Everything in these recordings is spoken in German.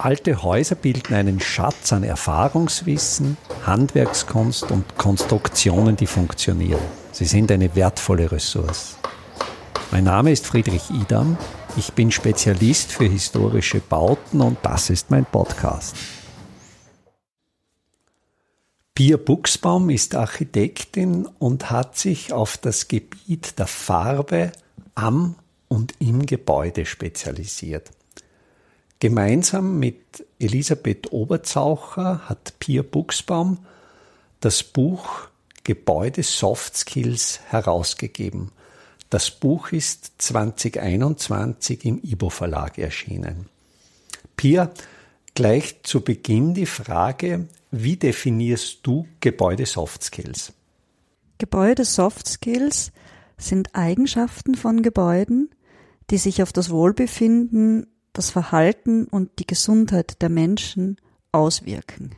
Alte Häuser bilden einen Schatz an Erfahrungswissen, Handwerkskunst und Konstruktionen, die funktionieren. Sie sind eine wertvolle Ressource. Mein Name ist Friedrich Idam. Ich bin Spezialist für historische Bauten und das ist mein Podcast. Pia Buchsbaum ist Architektin und hat sich auf das Gebiet der Farbe am und im Gebäude spezialisiert. Gemeinsam mit Elisabeth Oberzaucher hat Pia Buchsbaum das Buch Gebäude Soft Skills herausgegeben. Das Buch ist 2021 im Ibo Verlag erschienen. Pia, gleich zu Beginn die Frage, wie definierst du Gebäude Soft Skills? Gebäude Soft Skills sind Eigenschaften von Gebäuden, die sich auf das Wohlbefinden das Verhalten und die Gesundheit der Menschen auswirken.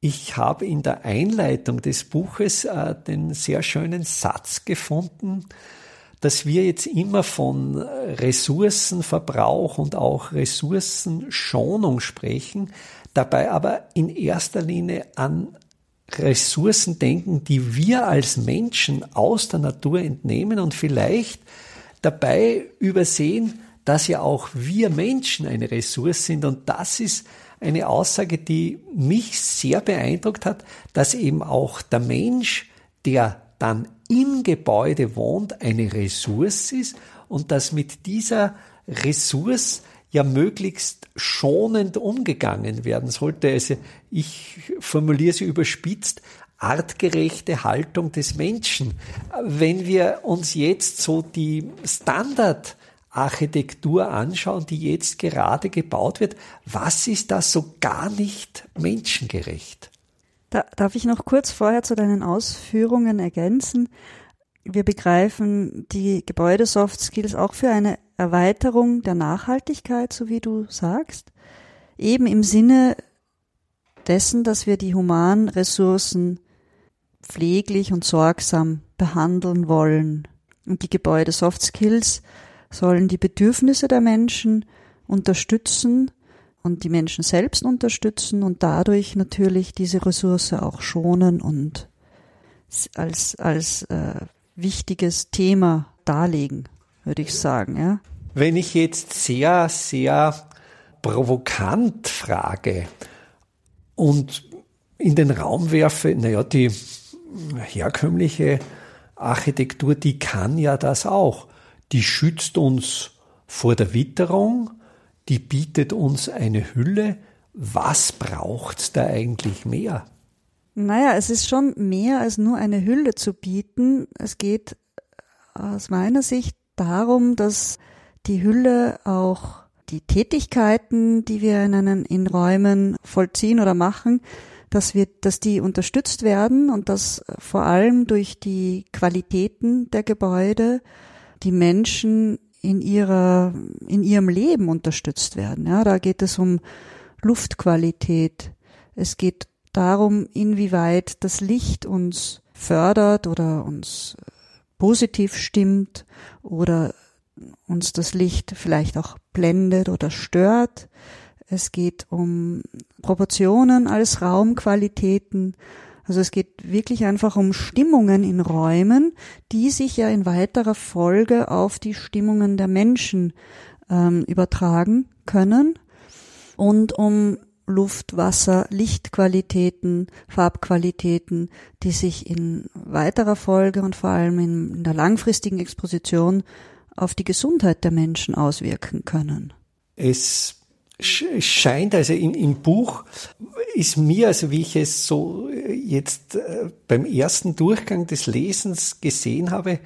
Ich habe in der Einleitung des Buches äh, den sehr schönen Satz gefunden, dass wir jetzt immer von Ressourcenverbrauch und auch Ressourcenschonung sprechen, dabei aber in erster Linie an Ressourcen denken, die wir als Menschen aus der Natur entnehmen und vielleicht dabei übersehen, dass ja auch wir Menschen eine Ressource sind. Und das ist eine Aussage, die mich sehr beeindruckt hat, dass eben auch der Mensch, der dann im Gebäude wohnt, eine Ressource ist und dass mit dieser Ressource ja möglichst schonend umgegangen werden sollte. Also ich formuliere sie überspitzt, artgerechte Haltung des Menschen. Wenn wir uns jetzt so die Standard Architektur anschauen, die jetzt gerade gebaut wird, was ist da so gar nicht menschengerecht? Da darf ich noch kurz vorher zu deinen Ausführungen ergänzen. Wir begreifen die Gebäude-Soft Skills auch für eine Erweiterung der Nachhaltigkeit, so wie du sagst, eben im Sinne dessen, dass wir die humanen Ressourcen pfleglich und sorgsam behandeln wollen. Und die Gebäude-Soft Skills sollen die Bedürfnisse der Menschen unterstützen und die Menschen selbst unterstützen und dadurch natürlich diese Ressource auch schonen und als, als äh, wichtiges Thema darlegen, würde ich sagen. Ja. Wenn ich jetzt sehr, sehr provokant frage und in den Raum werfe, naja, die herkömmliche Architektur, die kann ja das auch die schützt uns vor der Witterung, die bietet uns eine Hülle. Was braucht's da eigentlich mehr? Naja, es ist schon mehr als nur eine Hülle zu bieten. Es geht aus meiner Sicht darum, dass die Hülle auch die Tätigkeiten, die wir in, einen, in Räumen vollziehen oder machen, dass wir, dass die unterstützt werden und dass vor allem durch die Qualitäten der Gebäude die Menschen in ihrer, in ihrem Leben unterstützt werden. Ja, da geht es um Luftqualität. Es geht darum, inwieweit das Licht uns fördert oder uns äh, positiv stimmt oder uns das Licht vielleicht auch blendet oder stört. Es geht um Proportionen als Raumqualitäten. Also es geht wirklich einfach um Stimmungen in Räumen, die sich ja in weiterer Folge auf die Stimmungen der Menschen ähm, übertragen können und um Luft, Wasser, Lichtqualitäten, Farbqualitäten, die sich in weiterer Folge und vor allem in, in der langfristigen Exposition auf die Gesundheit der Menschen auswirken können. Es scheint, also im, im Buch ist mir, also wie ich es so äh, jetzt äh, beim ersten Durchgang des Lesens gesehen habe,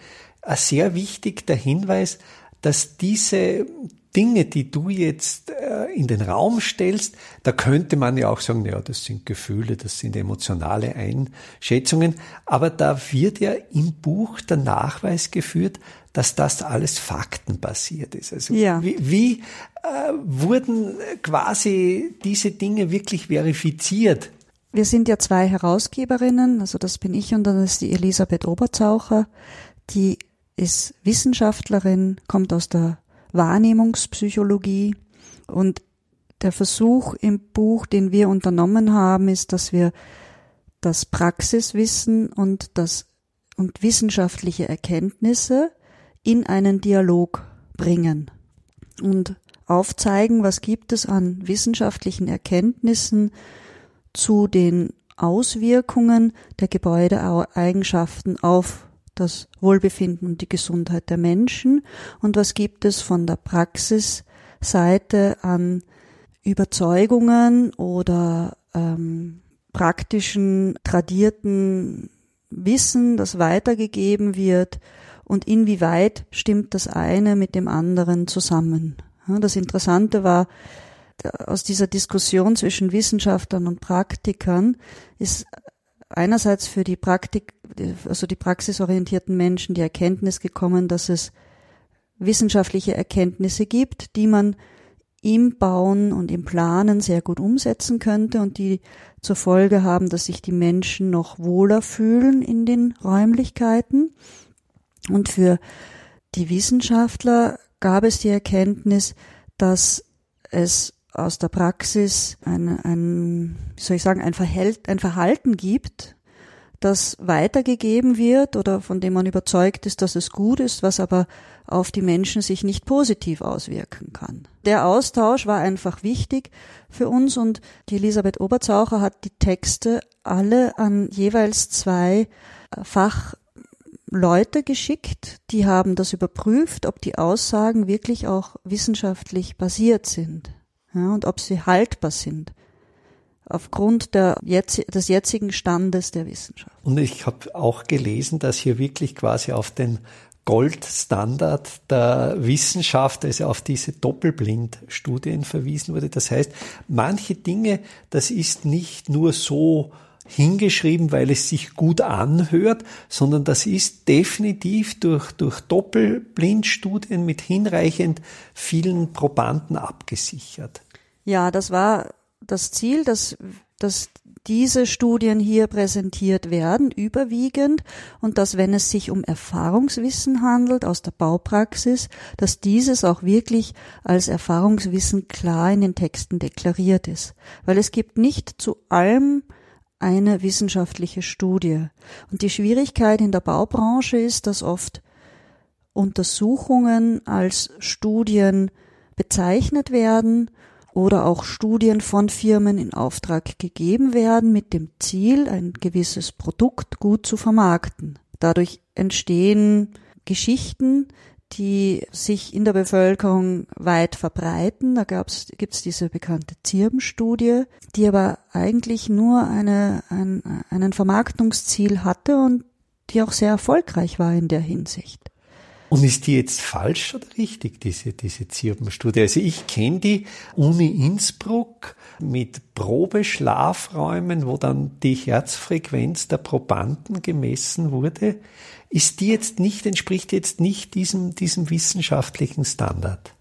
sehr wichtig der Hinweis, dass diese Dinge, die du jetzt äh, in den Raum stellst, da könnte man ja auch sagen, ja, das sind Gefühle, das sind emotionale Einschätzungen, aber da wird ja im Buch der Nachweis geführt, dass das alles faktenbasiert ist. Also ja. wie, wie äh, wurden quasi diese Dinge wirklich verifiziert? Wir sind ja zwei Herausgeberinnen, also das bin ich und dann ist die Elisabeth Oberzaucher, die ist Wissenschaftlerin, kommt aus der Wahrnehmungspsychologie und der Versuch im Buch, den wir unternommen haben, ist, dass wir das Praxiswissen und das und wissenschaftliche Erkenntnisse in einen Dialog bringen und aufzeigen, was gibt es an wissenschaftlichen Erkenntnissen zu den Auswirkungen der Gebäudeeigenschaften auf das Wohlbefinden und die Gesundheit der Menschen und was gibt es von der Praxisseite an Überzeugungen oder ähm, praktischen, tradierten Wissen, das weitergegeben wird und inwieweit stimmt das eine mit dem anderen zusammen. Das Interessante war, aus dieser Diskussion zwischen Wissenschaftlern und Praktikern ist einerseits für die Praktik, also die praxisorientierten Menschen die Erkenntnis gekommen, dass es wissenschaftliche Erkenntnisse gibt, die man im Bauen und im Planen sehr gut umsetzen könnte und die zur Folge haben, dass sich die Menschen noch wohler fühlen in den Räumlichkeiten. Und für die Wissenschaftler gab es die Erkenntnis, dass es aus der Praxis ein, ein wie soll ich sagen, ein, Verhält, ein Verhalten gibt, das weitergegeben wird oder von dem man überzeugt ist, dass es gut ist, was aber auf die Menschen sich nicht positiv auswirken kann. Der Austausch war einfach wichtig für uns und die Elisabeth Oberzaucher hat die Texte alle an jeweils zwei äh, Fachleute geschickt, die haben das überprüft, ob die Aussagen wirklich auch wissenschaftlich basiert sind ja, und ob sie haltbar sind aufgrund der des jetzigen Standes der Wissenschaft. Und ich habe auch gelesen, dass hier wirklich quasi auf den Goldstandard der Wissenschaft, also auf diese Doppelblindstudien verwiesen wurde. Das heißt, manche Dinge, das ist nicht nur so hingeschrieben, weil es sich gut anhört, sondern das ist definitiv durch, durch Doppelblindstudien mit hinreichend vielen Probanden abgesichert. Ja, das war das Ziel, dass, dass diese Studien hier präsentiert werden, überwiegend, und dass wenn es sich um Erfahrungswissen handelt aus der Baupraxis, dass dieses auch wirklich als Erfahrungswissen klar in den Texten deklariert ist. Weil es gibt nicht zu allem eine wissenschaftliche Studie. Und die Schwierigkeit in der Baubranche ist, dass oft Untersuchungen als Studien bezeichnet werden oder auch Studien von Firmen in Auftrag gegeben werden mit dem Ziel, ein gewisses Produkt gut zu vermarkten. Dadurch entstehen Geschichten, die sich in der Bevölkerung weit verbreiten. Da gibt es diese bekannte Zirbenstudie, die aber eigentlich nur eine, ein, einen Vermarktungsziel hatte und die auch sehr erfolgreich war in der Hinsicht. Und ist die jetzt falsch oder richtig, diese, diese Zirbenstudie? Also ich kenne die Uni Innsbruck mit Probeschlafräumen, wo dann die Herzfrequenz der Probanden gemessen wurde. Ist die jetzt nicht, entspricht jetzt nicht diesem, diesem wissenschaftlichen Standard?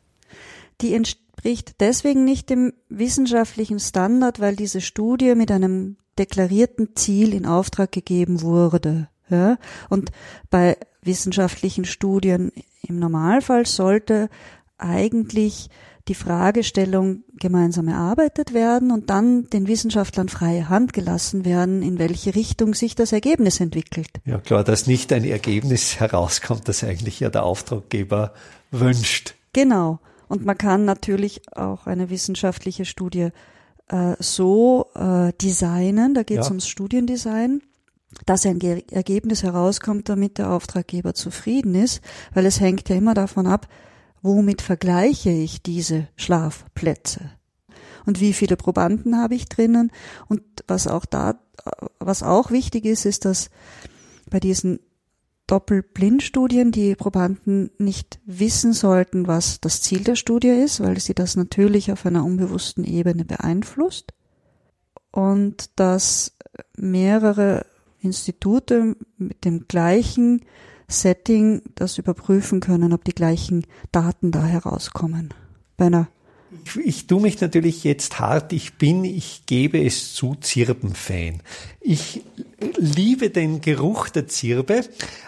Die entspricht deswegen nicht dem wissenschaftlichen Standard, weil diese Studie mit einem deklarierten Ziel in Auftrag gegeben wurde. Ja? Und bei wissenschaftlichen Studien im Normalfall sollte eigentlich die Fragestellung gemeinsam erarbeitet werden und dann den Wissenschaftlern freie Hand gelassen werden, in welche Richtung sich das Ergebnis entwickelt. Ja klar, dass nicht ein Ergebnis herauskommt, das eigentlich ja der Auftraggeber wünscht. Genau. Und man kann natürlich auch eine wissenschaftliche Studie äh, so äh, designen, da geht es ja. ums Studiendesign, dass ein Ergebnis herauskommt, damit der Auftraggeber zufrieden ist, weil es hängt ja immer davon ab, womit vergleiche ich diese Schlafplätze? Und wie viele Probanden habe ich drinnen? Und was auch da, was auch wichtig ist, ist, dass bei diesen Doppelblindstudien die Probanden nicht wissen sollten, was das Ziel der Studie ist, weil sie das natürlich auf einer unbewussten Ebene beeinflusst. Und dass mehrere Institute mit dem gleichen Setting das überprüfen können, ob die gleichen Daten da herauskommen. Bei einer ich, ich tue mich natürlich jetzt hart. Ich bin, ich gebe es zu, Zirbenfan. Ich liebe den Geruch der Zirbe,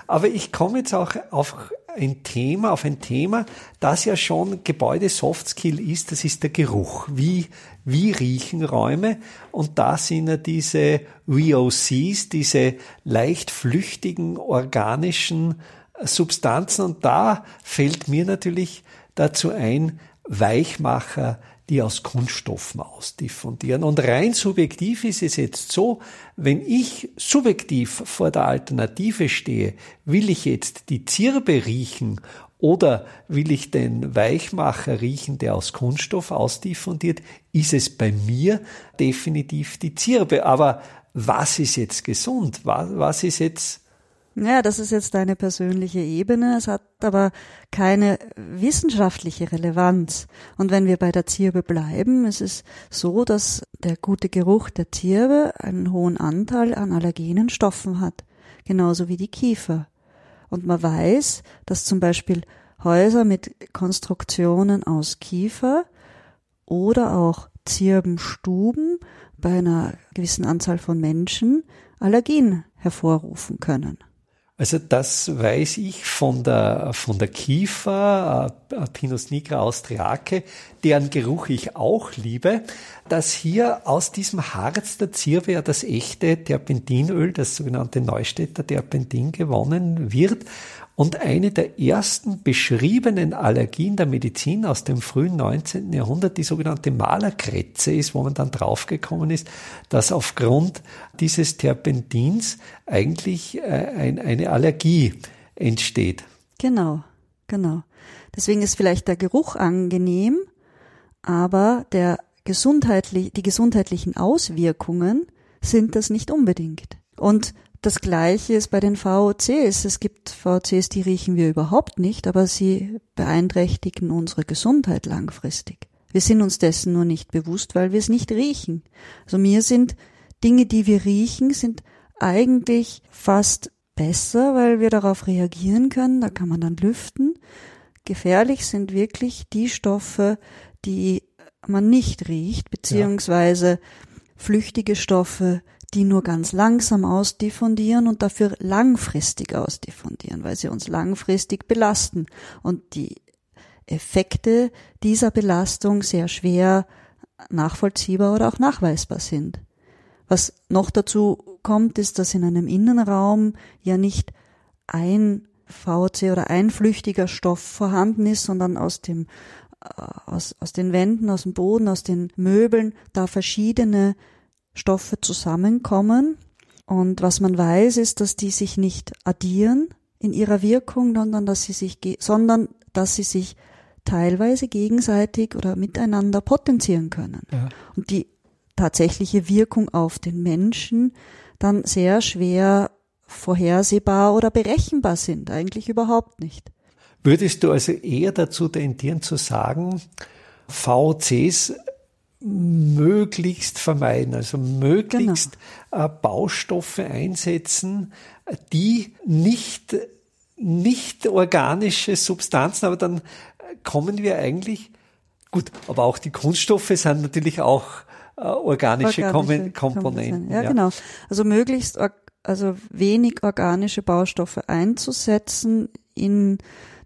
aber ich komme jetzt auch auf ein Thema, auf ein Thema, das ja schon Gebäude Soft Skill ist, das ist der Geruch. Wie, wie riechen Räume? Und da sind ja diese VOCs, diese leicht flüchtigen organischen Substanzen. Und da fällt mir natürlich dazu ein, Weichmacher, die aus Kunststoffen ausdiffundieren. Und rein subjektiv ist es jetzt so, wenn ich subjektiv vor der Alternative stehe, will ich jetzt die Zirbe riechen oder will ich den Weichmacher riechen, der aus Kunststoff ausdiffundiert, ist es bei mir definitiv die Zirbe. Aber was ist jetzt gesund? Was, ist jetzt ja, das ist jetzt eine persönliche Ebene. Es hat aber keine wissenschaftliche Relevanz. Und wenn wir bei der Zirbe bleiben, es ist so, dass der gute Geruch der Zirbe einen hohen Anteil an allergenen Stoffen hat. Genauso wie die Kiefer. Und man weiß, dass zum Beispiel Häuser mit Konstruktionen aus Kiefer oder auch Zirbenstuben bei einer gewissen Anzahl von Menschen Allergien hervorrufen können. Also das weiß ich von der, von der Kiefer, äh, Pinus nigra austriace, deren Geruch ich auch liebe, dass hier aus diesem Harz der Zirbe ja das echte Terpentinöl, das sogenannte Neustädter Terpentin gewonnen wird. Und eine der ersten beschriebenen Allergien der Medizin aus dem frühen 19. Jahrhundert die sogenannte Malerkrätze ist, wo man dann draufgekommen ist, dass aufgrund dieses Terpentins eigentlich äh, ein, eine Allergie entsteht. Genau, genau. Deswegen ist vielleicht der Geruch angenehm, aber der gesundheitlich, die gesundheitlichen Auswirkungen sind das nicht unbedingt. Und das Gleiche ist bei den VOCs. Es gibt VOCs, die riechen wir überhaupt nicht, aber sie beeinträchtigen unsere Gesundheit langfristig. Wir sind uns dessen nur nicht bewusst, weil wir es nicht riechen. Also mir sind Dinge, die wir riechen, sind eigentlich fast besser, weil wir darauf reagieren können. Da kann man dann lüften. Gefährlich sind wirklich die Stoffe, die man nicht riecht, beziehungsweise flüchtige Stoffe, die nur ganz langsam ausdiffundieren und dafür langfristig ausdiffundieren, weil sie uns langfristig belasten und die Effekte dieser Belastung sehr schwer nachvollziehbar oder auch nachweisbar sind. Was noch dazu kommt, ist, dass in einem Innenraum ja nicht ein VC oder ein flüchtiger Stoff vorhanden ist, sondern aus dem äh, aus, aus den Wänden, aus dem Boden, aus den Möbeln da verschiedene Stoffe zusammenkommen. Und was man weiß, ist, dass die sich nicht addieren in ihrer Wirkung, sondern dass sie sich, sondern dass sie sich teilweise gegenseitig oder miteinander potenzieren können. Ja. Und die tatsächliche Wirkung auf den Menschen dann sehr schwer vorhersehbar oder berechenbar sind, eigentlich überhaupt nicht. Würdest du also eher dazu tendieren zu sagen, VCs möglichst vermeiden, also möglichst genau. Äh, Baustoffe einsetzen, die nicht, nicht organische Substanzen, aber dann kommen wir eigentlich, gut, aber auch die Kunststoffe sind natürlich auch äh, organische, organische Komponenten. Ja, ja, genau. Also möglichst, also wenig organische Baustoffe einzusetzen in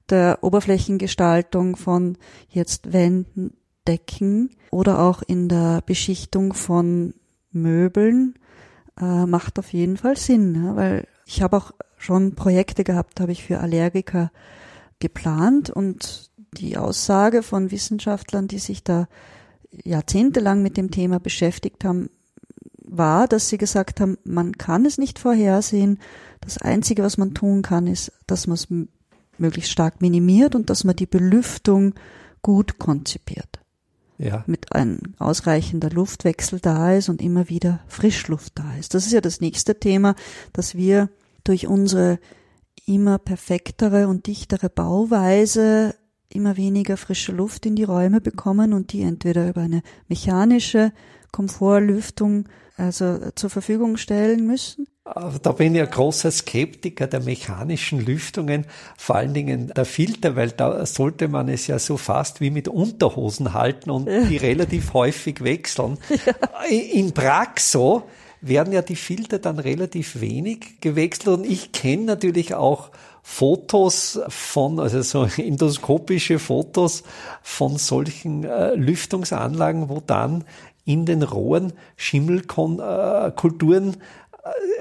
der Oberflächengestaltung von jetzt Wänden, Decken oder auch in der Beschichtung von Möbeln äh, macht auf jeden Fall Sinn, ja, weil ich habe auch schon Projekte gehabt, habe ich für Allergiker geplant und die Aussage von Wissenschaftlern, die sich da jahrzehntelang mit dem Thema beschäftigt haben, war, dass sie gesagt haben, man kann es nicht vorhersehen. Das Einzige, was man tun kann, ist, dass man es möglichst stark minimiert und dass man die Belüftung gut konzipiert ja. mit ein ausreichender Luftwechsel da ist und immer wieder Frischluft da ist. Das ist ja das nächste Thema, dass wir durch unsere immer perfektere und dichtere Bauweise immer weniger frische Luft in die Räume bekommen und die entweder über eine mechanische Komfortlüftung also zur Verfügung stellen müssen da bin ich ein großer Skeptiker der mechanischen Lüftungen, vor allen Dingen der Filter, weil da sollte man es ja so fast wie mit Unterhosen halten und ja. die relativ häufig wechseln. Ja. In Praxo werden ja die Filter dann relativ wenig gewechselt und ich kenne natürlich auch Fotos von, also so endoskopische Fotos von solchen äh, Lüftungsanlagen, wo dann in den Rohren Schimmelkulturen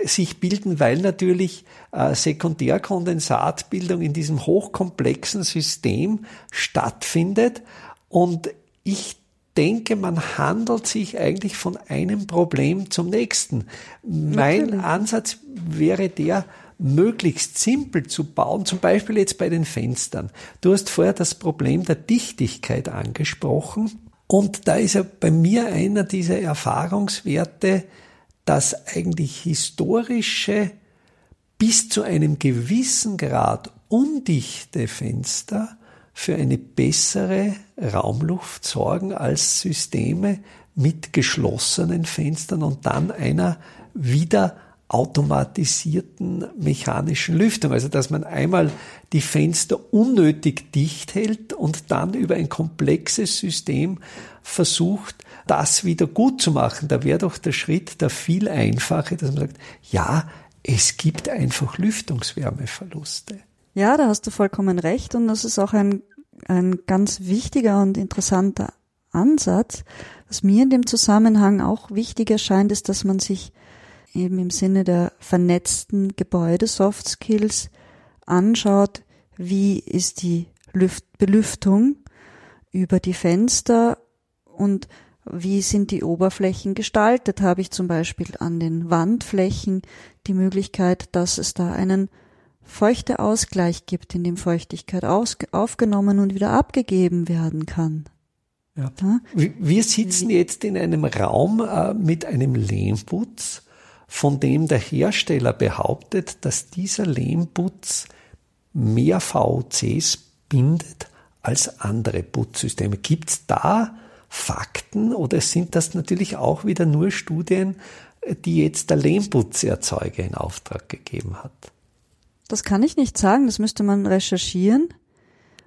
äh, sich bilden, weil natürlich äh, Sekundärkondensatbildung in diesem hochkomplexen System stattfindet. Und ich denke, man handelt sich eigentlich von einem Problem zum nächsten. Mein natürlich. Ansatz wäre der, möglichst simpel zu bauen, zum Beispiel jetzt bei den Fenstern. Du hast vorher das Problem der Dichtigkeit angesprochen und da ist ja bei mir einer dieser Erfahrungswerte, dass eigentlich historische bis zu einem gewissen Grad undichte Fenster für eine bessere Raumluft sorgen als Systeme mit geschlossenen Fenstern und dann einer wieder automatisierten mechanischen Lüftung. Also dass man einmal die Fenster unnötig dicht hält und dann über ein komplexes System versucht, das wieder gut zu machen. Da wäre doch der Schritt der viel einfache, dass man sagt, ja, es gibt einfach Lüftungswärmeverluste. Ja, da hast du vollkommen recht und das ist auch ein, ein ganz wichtiger und interessanter Ansatz. Was mir in dem Zusammenhang auch wichtig erscheint, ist, dass man sich eben im Sinne der vernetzten Gebäude Soft Skills anschaut, wie ist die Lüft Belüftung über die Fenster und wie sind die Oberflächen gestaltet? Habe ich zum Beispiel an den Wandflächen die Möglichkeit, dass es da einen feuchte Ausgleich gibt, in dem Feuchtigkeit aufgenommen und wieder abgegeben werden kann. Ja. Wir sitzen jetzt in einem Raum äh, mit einem Lehmputz, von dem der Hersteller behauptet, dass dieser Lehmputz mehr VOCs bindet als andere Putzsysteme. Gibt es da Fakten oder sind das natürlich auch wieder nur Studien, die jetzt der Lehmputzerzeuger in Auftrag gegeben hat? Das kann ich nicht sagen, das müsste man recherchieren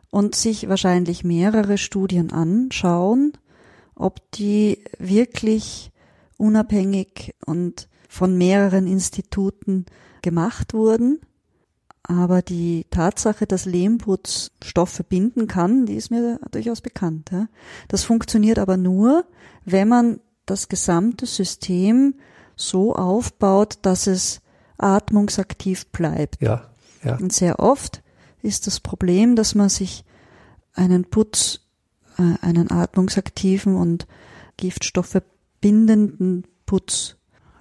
und sich wahrscheinlich mehrere Studien anschauen, ob die wirklich unabhängig und von mehreren Instituten gemacht wurden. Aber die Tatsache, dass Lehmputz Stoffe binden kann, die ist mir durchaus bekannt. Ja. Das funktioniert aber nur, wenn man das gesamte System so aufbaut, dass es atmungsaktiv bleibt. Ja, ja. Und sehr oft ist das Problem, dass man sich einen Putz, äh, einen atmungsaktiven und Giftstoffe bindenden Putz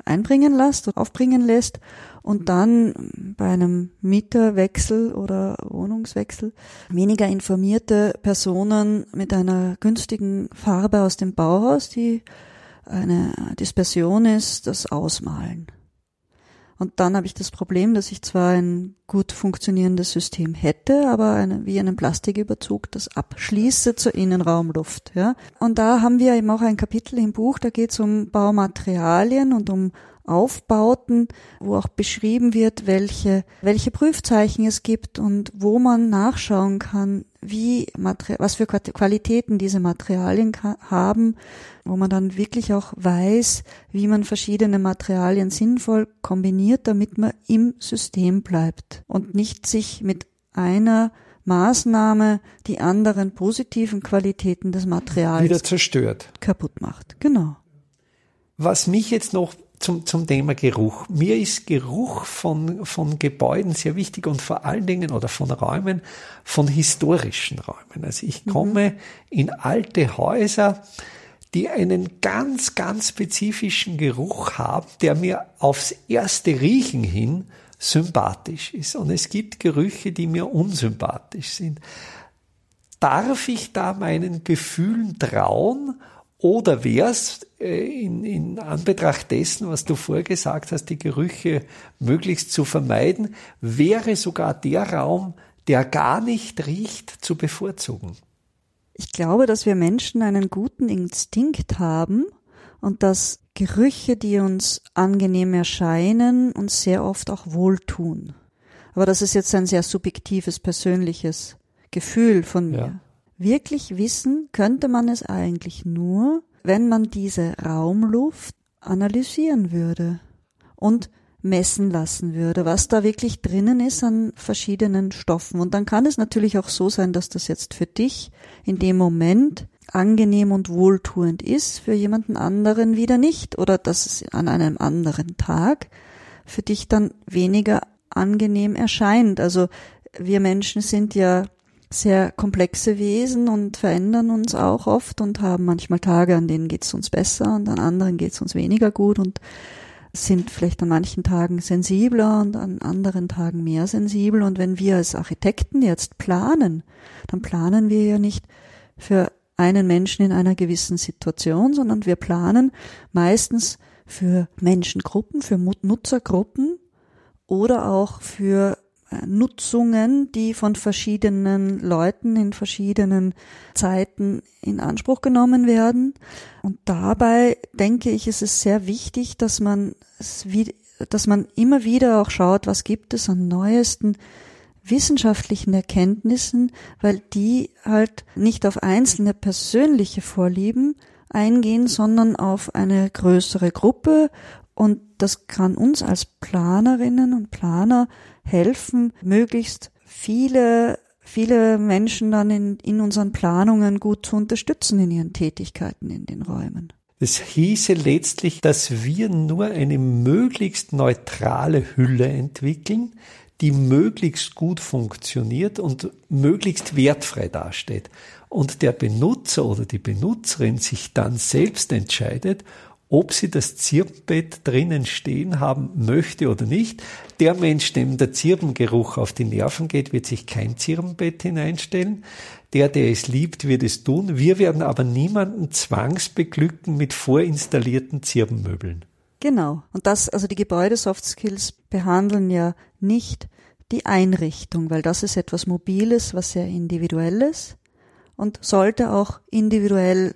einbringen lässt, aufbringen lässt und dann bei einem Mieterwechsel oder Wohnungswechsel weniger informierte Personen mit einer günstigen Farbe aus dem Bauhaus, die eine Dispersion ist, das ausmalen. Und dann habe ich das Problem, dass ich zwar ein gut funktionierendes System hätte, aber eine, wie einen Plastiküberzug das abschließe zur Innenraumluft. Ja. Und da haben wir eben auch ein Kapitel im Buch, da geht es um Baumaterialien und um Aufbauten, wo auch beschrieben wird, welche, welche Prüfzeichen es gibt und wo man nachschauen kann, wie, was für Qualitäten diese Materialien haben, wo man dann wirklich auch weiß, wie man verschiedene Materialien sinnvoll kombiniert, damit man im System bleibt und nicht sich mit einer Maßnahme die anderen positiven Qualitäten des Materials wieder zerstört, kaputt macht. Genau. Was mich jetzt noch zum, zum Thema Geruch. Mir ist Geruch von, von Gebäuden sehr wichtig und vor allen Dingen oder von Räumen, von historischen Räumen. Also ich mhm. komme mhm. in alte Häuser, die einen ganz, ganz spezifischen Geruch haben, der mir aufs erste Riechen hin sympathisch ist. Und es gibt Gerüche, die mir unsympathisch sind. Darf ich da meinen Gefühlen trauen oder wär's äh, in, in Anbetracht dessen, was du vorgesagt hast, die Gerüche möglichst zu vermeiden, wäre sogar der Raum, der gar nicht riecht, zu bevorzugen? Ich glaube, dass wir Menschen einen guten Instinkt haben und dass Gerüche, die uns angenehm erscheinen, uns sehr oft auch wohltun. Aber das ist jetzt ein sehr subjektives, persönliches Gefühl von mir. Ja. Wirklich wissen könnte man es eigentlich nur, wenn man diese Raumluft analysieren würde und messen lassen würde, was da wirklich drinnen ist an verschiedenen Stoffen. Und dann kann es natürlich auch so sein, dass das jetzt für dich in dem Moment angenehm und wohltuend ist, für jemanden anderen wieder nicht oder dass es an einem anderen Tag für dich dann weniger angenehm erscheint. Also wir Menschen sind ja sehr komplexe Wesen und verändern uns auch oft und haben manchmal Tage, an denen geht es uns besser und an anderen geht es uns weniger gut und sind vielleicht an manchen Tagen sensibler und an anderen Tagen mehr sensibel. Und wenn wir als Architekten jetzt planen, dann planen wir ja nicht für einen Menschen in einer gewissen Situation, sondern wir planen meistens für Menschengruppen, für Nutzergruppen oder auch für Nutzungen, die von verschiedenen Leuten in verschiedenen Zeiten in Anspruch genommen werden. Und dabei denke ich, ist es sehr wichtig, dass man, dass man immer wieder auch schaut, was gibt es an neuesten wissenschaftlichen Erkenntnissen, weil die halt nicht auf einzelne persönliche Vorlieben eingehen, sondern auf eine größere Gruppe und das kann uns als Planerinnen und Planer helfen, möglichst viele viele Menschen dann in, in unseren Planungen gut zu unterstützen in ihren Tätigkeiten in den Räumen. Das hieße letztlich, dass wir nur eine möglichst neutrale Hülle entwickeln, die möglichst gut funktioniert und möglichst wertfrei dasteht. Und der Benutzer oder die Benutzerin sich dann selbst entscheidet, ob sie das Zirbenbett drinnen stehen haben möchte oder nicht. Der Mensch, dem der Zirbengeruch auf die Nerven geht, wird sich kein Zirbenbett hineinstellen. Der, der es liebt, wird es tun. Wir werden aber niemanden zwangsbeglücken mit vorinstallierten Zirbenmöbeln. Genau. Und das, also die Gebäude Skills behandeln ja nicht die Einrichtung, weil das ist etwas Mobiles, was sehr individuelles und sollte auch individuell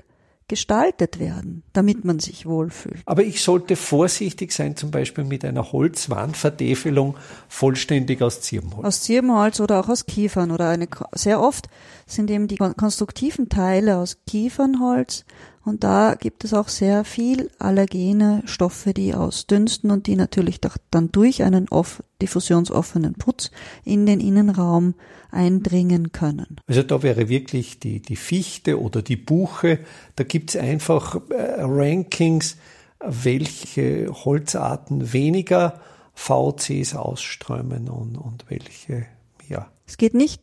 gestaltet werden, damit man sich wohlfühlt. Aber ich sollte vorsichtig sein, zum Beispiel mit einer Holzwandvertäfelung vollständig aus Zirbenholz. Aus Zirbenholz oder auch aus Kiefern oder eine, sehr oft sind eben die konstruktiven Teile aus Kiefernholz und da gibt es auch sehr viel allergene Stoffe, die ausdünsten und die natürlich dann durch einen off diffusionsoffenen Putz in den Innenraum eindringen können. Also da wäre wirklich die, die Fichte oder die Buche, da gibt es einfach äh, Rankings, welche Holzarten weniger VCs ausströmen und, und welche ja. Es geht nicht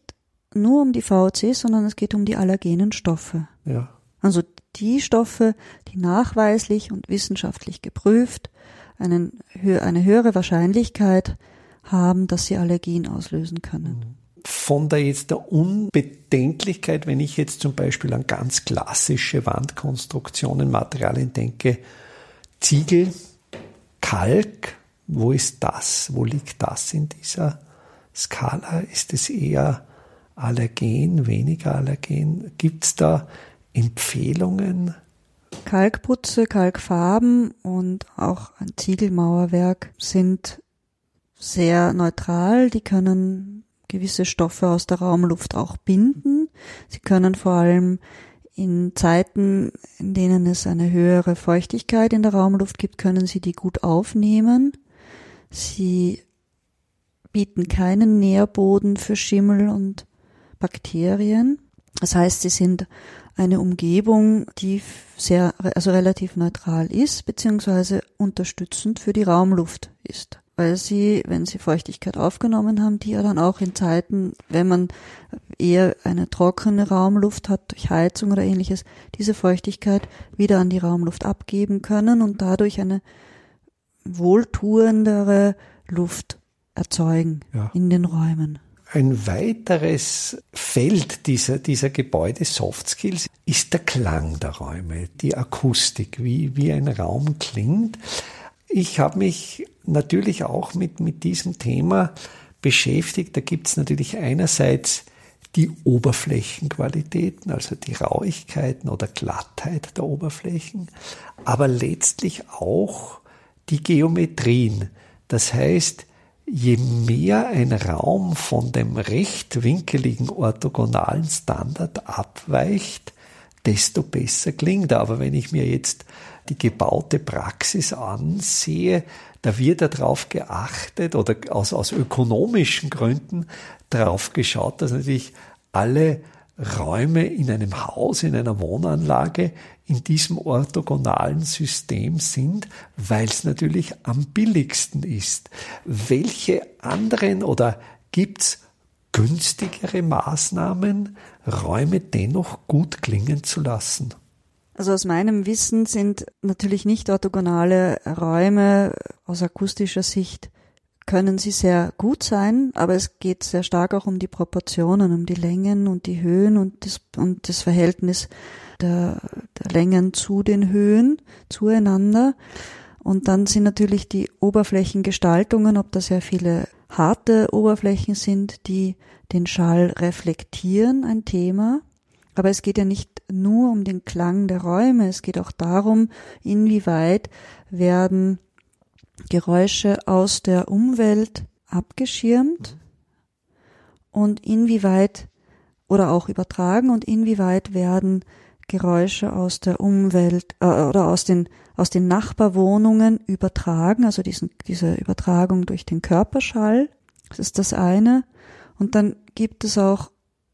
nur um die VCs, sondern es geht um die allergenen Stoffe. Ja. Also die Stoffe, die nachweislich und wissenschaftlich geprüft einen, eine höhere Wahrscheinlichkeit haben, dass sie Allergien auslösen können. Von der jetzt der Unbedenklichkeit, wenn ich jetzt zum Beispiel an ganz klassische Wandkonstruktionen, Materialien denke, Ziegel, Kalk, wo ist das? Wo liegt das in dieser Skala? Ist es eher Allergen, weniger Allergen? Gibt es da Empfehlungen? Kalkputze, Kalkfarben und auch ein Ziegelmauerwerk sind sehr neutral. Die können gewisse Stoffe aus der Raumluft auch binden. Sie können vor allem in Zeiten, in denen es eine höhere Feuchtigkeit in der Raumluft gibt, können sie die gut aufnehmen. Sie bieten keinen Nährboden für Schimmel und Bakterien. Das heißt, sie sind eine Umgebung, die sehr, also relativ neutral ist, beziehungsweise unterstützend für die Raumluft ist. Weil sie, wenn sie Feuchtigkeit aufgenommen haben, die ja dann auch in Zeiten, wenn man eher eine trockene Raumluft hat durch Heizung oder ähnliches, diese Feuchtigkeit wieder an die Raumluft abgeben können und dadurch eine wohltuendere Luft erzeugen ja. in den Räumen. Ein weiteres Feld dieser, dieser Gebäude Soft Skills ist der Klang der Räume, die Akustik, wie, wie ein Raum klingt. Ich habe mich natürlich auch mit, mit diesem Thema beschäftigt. Da gibt es natürlich einerseits die Oberflächenqualitäten, also die Rauigkeiten oder Glattheit der Oberflächen, aber letztlich auch die Geometrien. Das heißt, je mehr ein Raum von dem rechtwinkeligen orthogonalen Standard abweicht, desto besser klingt. Aber wenn ich mir jetzt die gebaute Praxis ansehe, da wird darauf geachtet oder aus, aus ökonomischen Gründen darauf geschaut, dass natürlich alle Räume in einem Haus, in einer Wohnanlage in diesem orthogonalen System sind, weil es natürlich am billigsten ist. Welche anderen oder gibt's günstigere Maßnahmen, Räume dennoch gut klingen zu lassen? Also aus meinem Wissen sind natürlich nicht orthogonale Räume aus akustischer Sicht können sie sehr gut sein, aber es geht sehr stark auch um die Proportionen, um die Längen und die Höhen und das, und das Verhältnis der, der Längen zu den Höhen zueinander. Und dann sind natürlich die Oberflächengestaltungen, ob da sehr viele harte Oberflächen sind, die den Schall reflektieren, ein Thema. Aber es geht ja nicht nur um den Klang der Räume, es geht auch darum, inwieweit werden Geräusche aus der Umwelt abgeschirmt und inwieweit oder auch übertragen und inwieweit werden Geräusche aus der Umwelt äh, oder aus den aus den Nachbarwohnungen übertragen, also diesen, diese Übertragung durch den Körperschall. Das ist das eine. Und dann gibt es auch,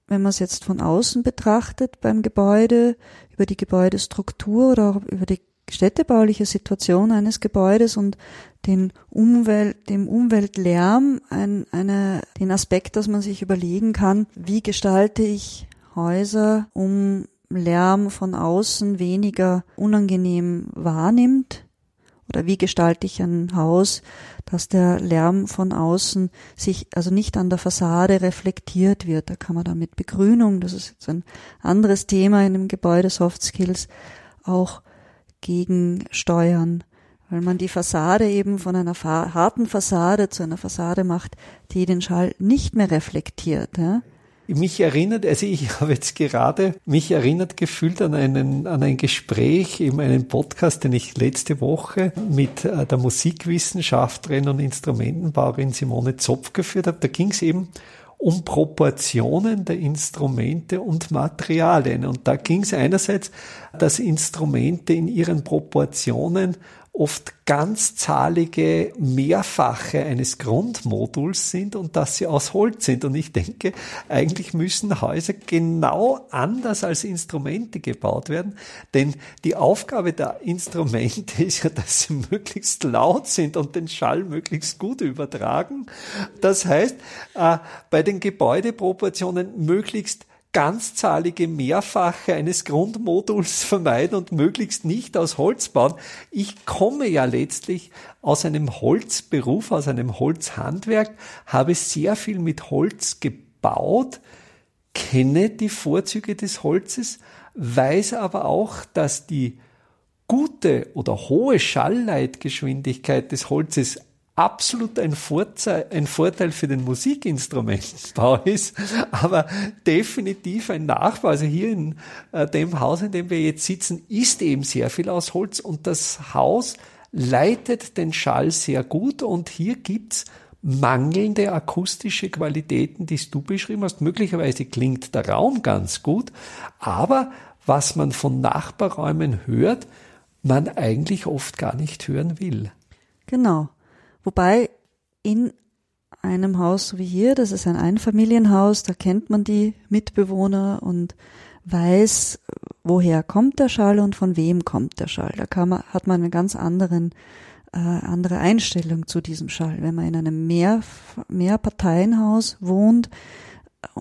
wenn man es jetzt von außen betrachtet beim Gebäude, über die Gebäudestruktur oder auch über die städtebauliche Situation eines Gebäudes und den Umwelt, dem Umweltlärm ein, eine, den Aspekt, dass man sich überlegen kann, wie gestalte ich Häuser, um Lärm von außen weniger unangenehm wahrnimmt? Oder wie gestalte ich ein Haus, dass der Lärm von außen sich also nicht an der Fassade reflektiert wird? Da kann man dann mit Begrünung, das ist jetzt ein anderes Thema in dem Gebäude Soft Skills, auch gegensteuern, weil man die Fassade eben von einer harten Fassade zu einer Fassade macht, die den Schall nicht mehr reflektiert. Ja? Mich erinnert, also ich habe jetzt gerade mich erinnert gefühlt an, einen, an ein Gespräch in einem Podcast, den ich letzte Woche mit äh, der Musikwissenschaftlerin und Instrumentenbauerin Simone Zopf geführt habe. Da ging es eben um Proportionen der Instrumente und Materialien. Und da ging es einerseits, dass Instrumente in ihren Proportionen oft ganzzahlige Mehrfache eines Grundmoduls sind und dass sie aus Holz sind. Und ich denke, eigentlich müssen Häuser genau anders als Instrumente gebaut werden, denn die Aufgabe der Instrumente ist ja, dass sie möglichst laut sind und den Schall möglichst gut übertragen. Das heißt, äh, bei den Gebäudeproportionen möglichst ganzzahlige Mehrfache eines Grundmoduls vermeiden und möglichst nicht aus Holz bauen. Ich komme ja letztlich aus einem Holzberuf, aus einem Holzhandwerk, habe sehr viel mit Holz gebaut, kenne die Vorzüge des Holzes, weiß aber auch, dass die gute oder hohe Schallleitgeschwindigkeit des Holzes absolut ein Vorteil, ein Vorteil für den Musikinstrumentenbau ist, aber definitiv ein Nachbau. Also hier in äh, dem Haus, in dem wir jetzt sitzen, ist eben sehr viel aus Holz und das Haus leitet den Schall sehr gut und hier gibt's mangelnde akustische Qualitäten, die du beschrieben hast. Möglicherweise klingt der Raum ganz gut, aber was man von Nachbarräumen hört, man eigentlich oft gar nicht hören will. Genau. Wobei in einem Haus wie hier, das ist ein Einfamilienhaus, da kennt man die Mitbewohner und weiß, woher kommt der Schall und von wem kommt der Schall. Da kann man, hat man eine ganz anderen, äh, andere Einstellung zu diesem Schall. Wenn man in einem Mehr, Mehrparteienhaus wohnt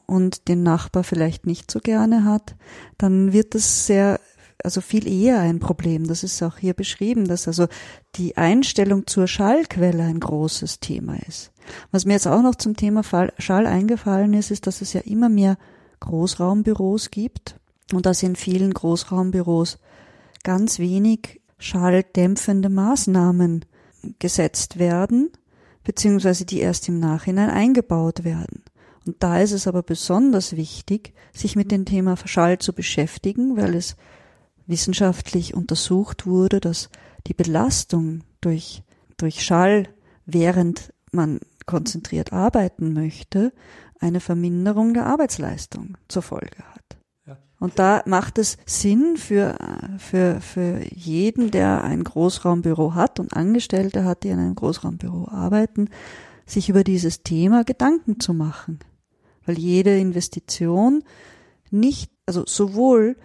und den Nachbar vielleicht nicht so gerne hat, dann wird das sehr also viel eher ein Problem. Das ist auch hier beschrieben, dass also die Einstellung zur Schallquelle ein großes Thema ist. Was mir jetzt auch noch zum Thema Schall eingefallen ist, ist, dass es ja immer mehr Großraumbüros gibt und dass in vielen Großraumbüros ganz wenig schalldämpfende Maßnahmen gesetzt werden, beziehungsweise die erst im Nachhinein eingebaut werden. Und da ist es aber besonders wichtig, sich mit dem Thema Schall zu beschäftigen, weil es wissenschaftlich untersucht wurde, dass die Belastung durch, durch Schall, während man konzentriert arbeiten möchte, eine Verminderung der Arbeitsleistung zur Folge hat. Und da macht es Sinn für, für, für jeden, der ein Großraumbüro hat und Angestellte hat, die in einem Großraumbüro arbeiten, sich über dieses Thema Gedanken zu machen. Weil jede Investition nicht, also sowohl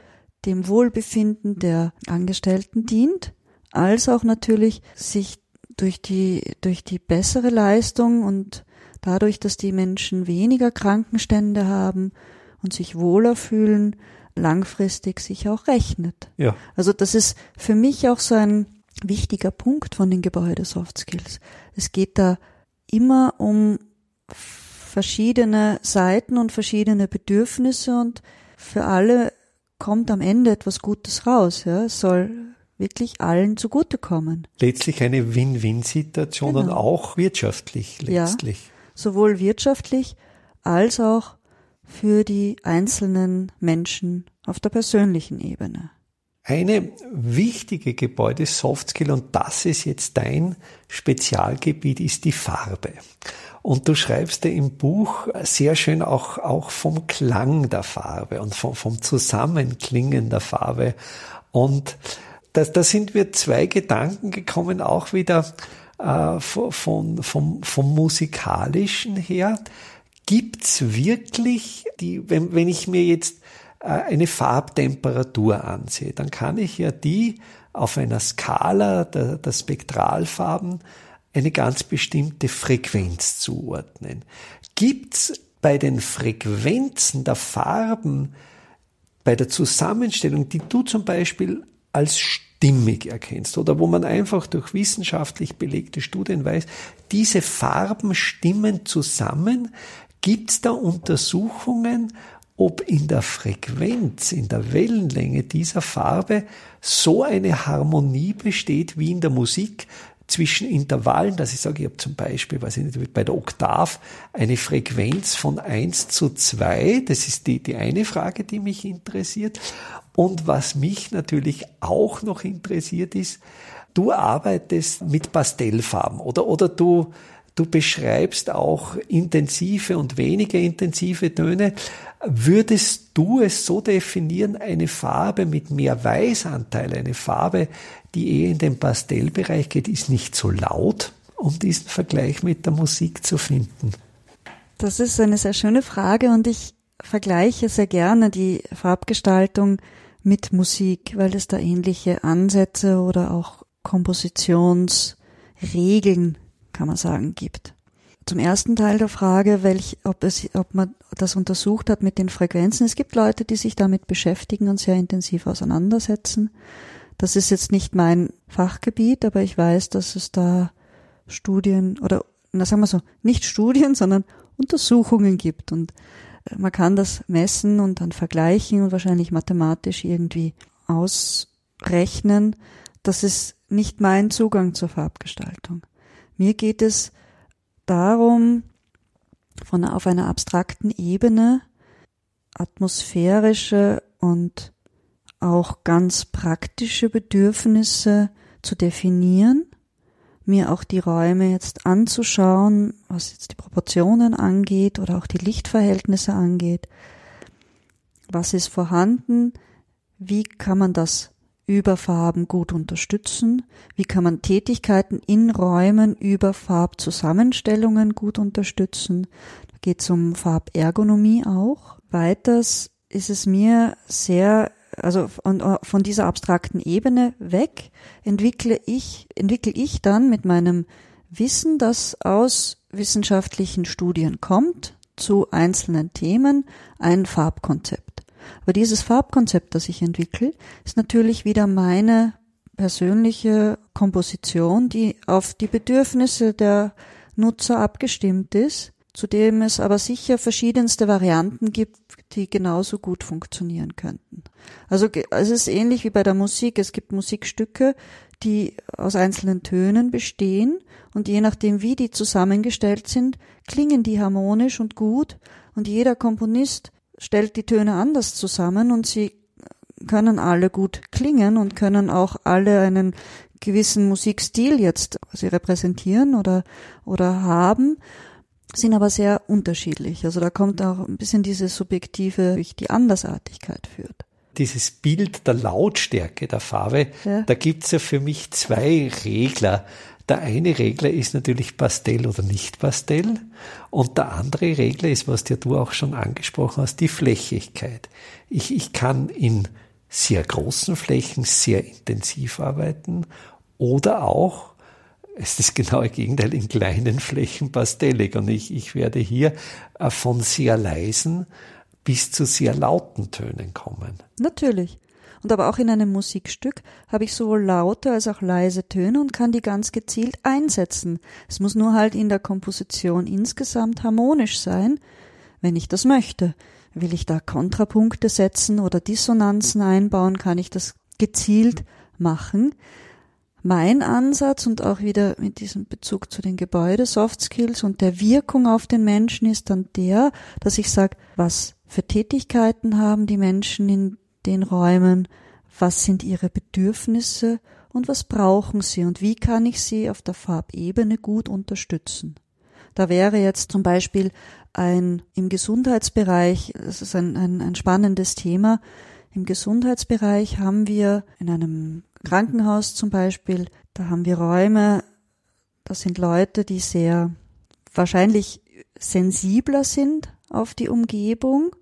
dem Wohlbefinden der Angestellten dient, als auch natürlich sich durch die, durch die bessere Leistung und dadurch, dass die Menschen weniger Krankenstände haben und sich wohler fühlen, langfristig sich auch rechnet. Ja. Also das ist für mich auch so ein wichtiger Punkt von den Gebäude Soft Skills. Es geht da immer um verschiedene Seiten und verschiedene Bedürfnisse und für alle kommt am Ende etwas Gutes raus. Ja. Es soll wirklich allen zugutekommen. Letztlich eine Win-Win-Situation genau. und auch wirtschaftlich letztlich. Ja, sowohl wirtschaftlich als auch für die einzelnen Menschen auf der persönlichen Ebene. Eine wichtige Gebäude-Softskill, und das ist jetzt dein Spezialgebiet, ist die Farbe. Und du schreibst ja im Buch sehr schön auch, auch vom Klang der Farbe und vom, vom Zusammenklingen der Farbe. Und da, da sind mir zwei Gedanken gekommen, auch wieder äh, von, vom, vom musikalischen her. Gibt's wirklich die, wenn, wenn ich mir jetzt äh, eine Farbtemperatur ansehe, dann kann ich ja die auf einer Skala der, der Spektralfarben eine ganz bestimmte Frequenz zuordnen. Gibt's bei den Frequenzen der Farben, bei der Zusammenstellung, die du zum Beispiel als stimmig erkennst oder wo man einfach durch wissenschaftlich belegte Studien weiß, diese Farben stimmen zusammen, Gibt es da Untersuchungen, ob in der Frequenz, in der Wellenlänge dieser Farbe so eine Harmonie besteht wie in der Musik zwischen Intervallen, dass ich sage, ich habe zum Beispiel, weiß ich nicht, bei der Oktav eine Frequenz von 1 zu 2, das ist die, die eine Frage, die mich interessiert. Und was mich natürlich auch noch interessiert ist, du arbeitest mit Pastellfarben oder, oder du Du beschreibst auch intensive und weniger intensive Töne. Würdest du es so definieren, eine Farbe mit mehr Weißanteil, eine Farbe, die eher in den Pastellbereich geht, ist nicht so laut, um diesen Vergleich mit der Musik zu finden? Das ist eine sehr schöne Frage und ich vergleiche sehr gerne die Farbgestaltung mit Musik, weil es da ähnliche Ansätze oder auch Kompositionsregeln kann man sagen, gibt. Zum ersten Teil der Frage, welch, ob, es, ob man das untersucht hat mit den Frequenzen. Es gibt Leute, die sich damit beschäftigen und sehr intensiv auseinandersetzen. Das ist jetzt nicht mein Fachgebiet, aber ich weiß, dass es da Studien oder, na sagen wir so, nicht Studien, sondern Untersuchungen gibt und äh, man kann das messen und dann vergleichen und wahrscheinlich mathematisch irgendwie ausrechnen. Das ist nicht mein Zugang zur Farbgestaltung. Mir geht es darum, von auf einer abstrakten Ebene atmosphärische und auch ganz praktische Bedürfnisse zu definieren, mir auch die Räume jetzt anzuschauen, was jetzt die Proportionen angeht oder auch die Lichtverhältnisse angeht. Was ist vorhanden? Wie kann man das über Farben gut unterstützen? Wie kann man Tätigkeiten in Räumen über Farbzusammenstellungen gut unterstützen? Da geht es um Farbergonomie auch. Weiters ist es mir sehr, also von, von dieser abstrakten Ebene weg entwickle ich, entwickle ich dann mit meinem Wissen, das aus wissenschaftlichen Studien kommt, zu einzelnen Themen ein Farbkonzept. Aber dieses Farbkonzept, das ich entwickle, ist natürlich wieder meine persönliche Komposition, die auf die Bedürfnisse der Nutzer abgestimmt ist, zu dem es aber sicher verschiedenste Varianten gibt, die genauso gut funktionieren könnten. Also es ist ähnlich wie bei der Musik. Es gibt Musikstücke, die aus einzelnen Tönen bestehen und je nachdem, wie die zusammengestellt sind, klingen die harmonisch und gut und jeder Komponist stellt die Töne anders zusammen und sie können alle gut klingen und können auch alle einen gewissen Musikstil jetzt sie repräsentieren oder, oder haben. sind aber sehr unterschiedlich. Also da kommt auch ein bisschen diese subjektive, durch die Andersartigkeit führt. Dieses Bild der Lautstärke der Farbe, ja. da gibt's ja für mich zwei Regler. Der eine Regler ist natürlich Pastell oder nicht Pastell und der andere Regler ist, was dir du auch schon angesprochen hast, die Flächigkeit. Ich, ich kann in sehr großen Flächen sehr intensiv arbeiten oder auch es ist das genaue Gegenteil, in kleinen Flächen pastellig. Und ich, ich werde hier äh, von sehr leisen bis zu sehr lauten Tönen kommen. Natürlich. Und aber auch in einem Musikstück habe ich sowohl laute als auch leise Töne und kann die ganz gezielt einsetzen. Es muss nur halt in der Komposition insgesamt harmonisch sein, wenn ich das möchte. Will ich da Kontrapunkte setzen oder Dissonanzen einbauen, kann ich das gezielt machen. Mein Ansatz und auch wieder mit diesem Bezug zu den Gebäude, Soft Skills und der Wirkung auf den Menschen ist dann der, dass ich sage, was für Tätigkeiten haben die Menschen in den Räumen, was sind ihre Bedürfnisse und was brauchen sie und wie kann ich sie auf der Farbebene gut unterstützen. Da wäre jetzt zum Beispiel ein im Gesundheitsbereich, das ist ein, ein, ein spannendes Thema, im Gesundheitsbereich haben wir in einem Krankenhaus zum Beispiel, da haben wir Räume, das sind Leute, die sehr wahrscheinlich sensibler sind auf die Umgebung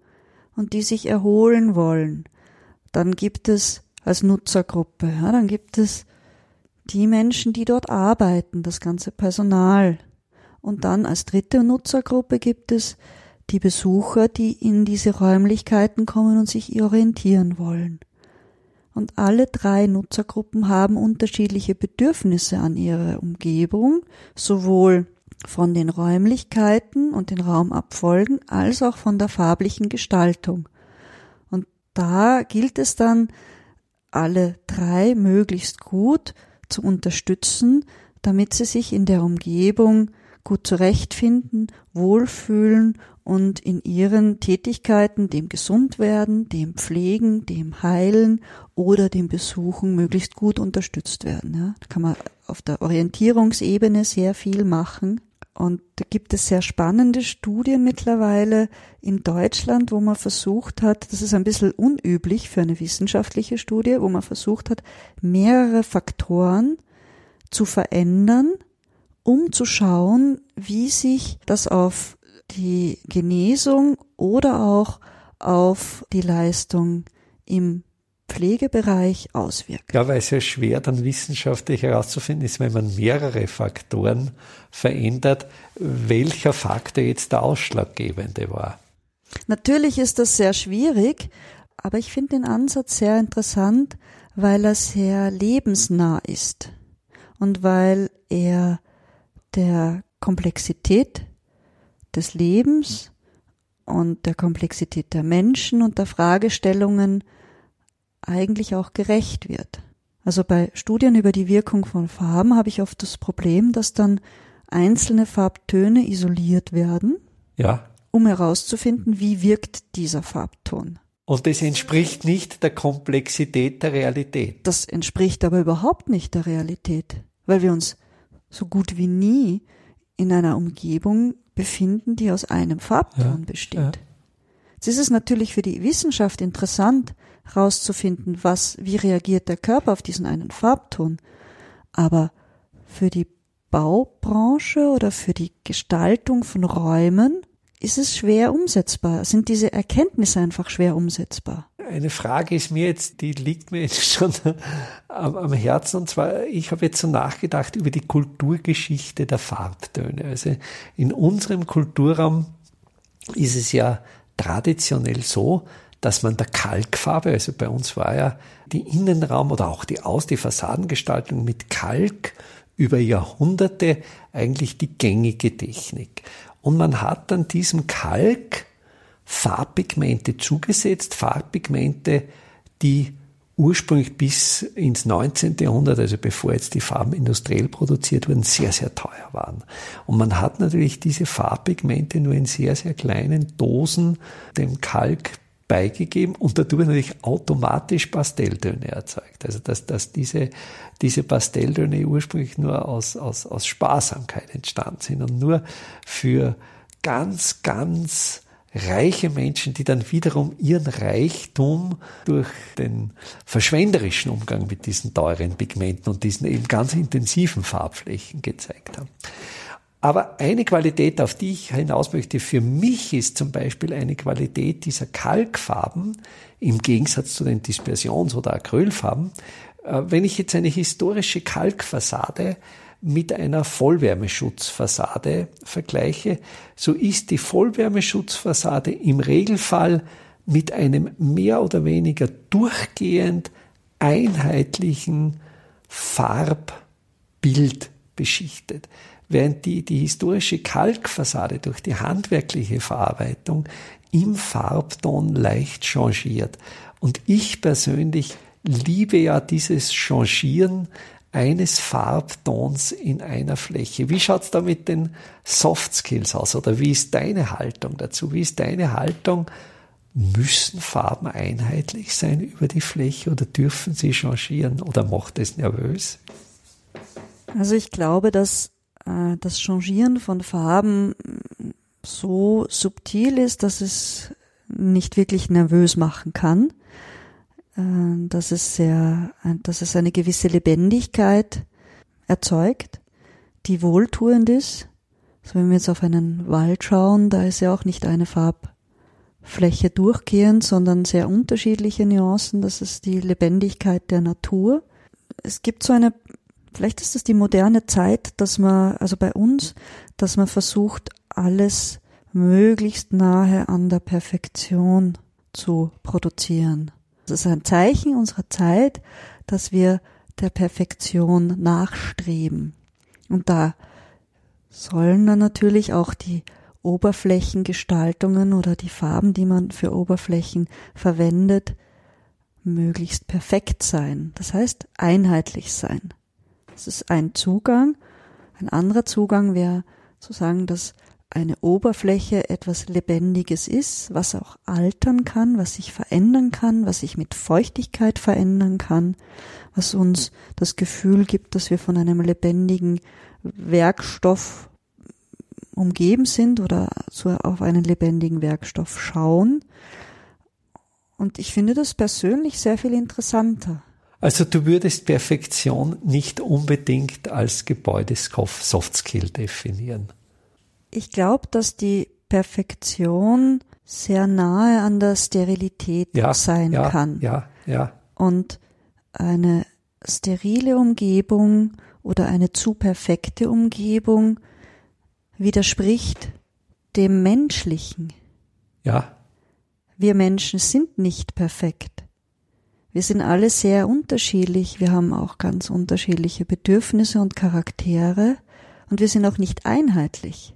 und die sich erholen wollen. Dann gibt es als Nutzergruppe, ja, dann gibt es die Menschen, die dort arbeiten, das ganze Personal. Und dann als dritte Nutzergruppe gibt es die Besucher, die in diese Räumlichkeiten kommen und sich orientieren wollen. Und alle drei Nutzergruppen haben unterschiedliche Bedürfnisse an ihre Umgebung, sowohl von den Räumlichkeiten und den Raumabfolgen als auch von der farblichen Gestaltung da gilt es dann, alle drei möglichst gut zu unterstützen, damit sie sich in der Umgebung gut zurechtfinden, wohlfühlen und in ihren Tätigkeiten, dem Gesundwerden, dem Pflegen, dem Heilen oder dem Besuchen möglichst gut unterstützt werden. Ja, da kann man auf der Orientierungsebene sehr viel machen. Und da gibt es sehr spannende Studien mittlerweile in Deutschland, wo man versucht hat, das ist ein bisschen unüblich für eine wissenschaftliche Studie, wo man versucht hat, mehrere Faktoren zu verändern, um zu schauen, wie sich das auf die Genesung oder auch auf die Leistung im Pflegebereich auswirkt. Ja, weil es ja schwer dann wissenschaftlich herauszufinden ist, wenn man mehrere Faktoren verändert, welcher Faktor jetzt der ausschlaggebende war. Natürlich ist das sehr schwierig, aber ich finde den Ansatz sehr interessant, weil er sehr lebensnah ist und weil er der Komplexität des Lebens und der Komplexität der Menschen und der Fragestellungen eigentlich auch gerecht wird. Also bei Studien über die Wirkung von Farben habe ich oft das Problem, dass dann einzelne Farbtöne isoliert werden, ja. um herauszufinden, wie wirkt dieser Farbton. Und das entspricht nicht der Komplexität der Realität. Das entspricht aber überhaupt nicht der Realität, weil wir uns so gut wie nie in einer Umgebung befinden, die aus einem Farbton ja, besteht. Ja. Jetzt ist es natürlich für die Wissenschaft interessant, herauszufinden, was, wie reagiert der Körper auf diesen einen Farbton. Aber für die Baubranche oder für die Gestaltung von Räumen ist es schwer umsetzbar. Sind diese Erkenntnisse einfach schwer umsetzbar? Eine Frage ist mir jetzt, die liegt mir jetzt schon am, am Herzen, und zwar, ich habe jetzt so nachgedacht über die Kulturgeschichte der Farbtöne. Also in unserem Kulturraum ist es ja traditionell so, dass man der Kalkfarbe, also bei uns war ja die Innenraum oder auch die Aus-, die Fassadengestaltung mit Kalk über Jahrhunderte eigentlich die gängige Technik. Und man hat dann diesem Kalk Farbpigmente zugesetzt, Farbpigmente, die ursprünglich bis ins 19. Jahrhundert, also bevor jetzt die Farben industriell produziert wurden, sehr, sehr teuer waren. Und man hat natürlich diese Farbpigmente nur in sehr, sehr kleinen Dosen dem Kalk beigegeben und dadurch natürlich automatisch Pastelltöne erzeugt. Also dass, dass diese, diese Pastelltöne ursprünglich nur aus, aus, aus Sparsamkeit entstanden sind und nur für ganz, ganz reiche Menschen, die dann wiederum ihren Reichtum durch den verschwenderischen Umgang mit diesen teuren Pigmenten und diesen eben ganz intensiven Farbflächen gezeigt haben. Aber eine Qualität, auf die ich hinaus möchte, für mich ist zum Beispiel eine Qualität dieser Kalkfarben im Gegensatz zu den Dispersions- oder Acrylfarben. Äh, wenn ich jetzt eine historische Kalkfassade mit einer Vollwärmeschutzfassade vergleiche, so ist die Vollwärmeschutzfassade im Regelfall mit einem mehr oder weniger durchgehend einheitlichen Farbbild beschichtet während die, die historische Kalkfassade durch die handwerkliche Verarbeitung im Farbton leicht changiert. Und ich persönlich liebe ja dieses Changieren eines Farbtons in einer Fläche. Wie schaut's da mit den Soft Skills aus? Oder wie ist deine Haltung dazu? Wie ist deine Haltung? Müssen Farben einheitlich sein über die Fläche oder dürfen sie changieren oder macht es nervös? Also ich glaube, dass äh, das Changieren von Farben so subtil ist, dass es nicht wirklich nervös machen kann, äh, dass es sehr, dass es eine gewisse Lebendigkeit erzeugt, die wohltuend ist. Also wenn wir jetzt auf einen Wald schauen, da ist ja auch nicht eine Farbfläche durchgehend, sondern sehr unterschiedliche Nuancen. Das ist die Lebendigkeit der Natur. Es gibt so eine Vielleicht ist es die moderne Zeit, dass man, also bei uns, dass man versucht, alles möglichst nahe an der Perfektion zu produzieren. Das ist ein Zeichen unserer Zeit, dass wir der Perfektion nachstreben. Und da sollen dann natürlich auch die Oberflächengestaltungen oder die Farben, die man für Oberflächen verwendet, möglichst perfekt sein. Das heißt, einheitlich sein. Das ist ein Zugang. Ein anderer Zugang wäre zu sagen, dass eine Oberfläche etwas Lebendiges ist, was auch altern kann, was sich verändern kann, was sich mit Feuchtigkeit verändern kann, was uns das Gefühl gibt, dass wir von einem lebendigen Werkstoff umgeben sind oder so auf einen lebendigen Werkstoff schauen. Und ich finde das persönlich sehr viel interessanter. Also du würdest Perfektion nicht unbedingt als Gebäudesoft-Skill definieren. Ich glaube, dass die Perfektion sehr nahe an der Sterilität ja, sein ja, kann. Ja, ja. Und eine sterile Umgebung oder eine zu perfekte Umgebung widerspricht dem Menschlichen. Ja. Wir Menschen sind nicht perfekt. Wir sind alle sehr unterschiedlich, wir haben auch ganz unterschiedliche Bedürfnisse und Charaktere und wir sind auch nicht einheitlich.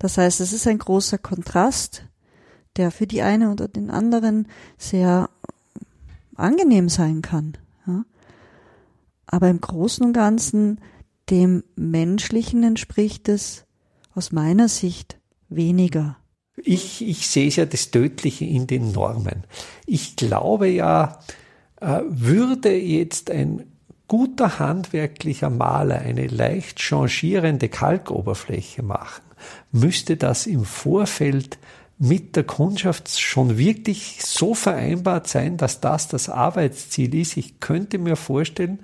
Das heißt, es ist ein großer Kontrast, der für die eine oder den anderen sehr angenehm sein kann. Ja? Aber im Großen und Ganzen dem Menschlichen entspricht es aus meiner Sicht weniger. Ich, ich sehe ja das Tödliche in den Normen. Ich glaube ja, würde jetzt ein guter handwerklicher Maler eine leicht changierende Kalkoberfläche machen, müsste das im Vorfeld mit der Kundschaft schon wirklich so vereinbart sein, dass das das Arbeitsziel ist. Ich könnte mir vorstellen,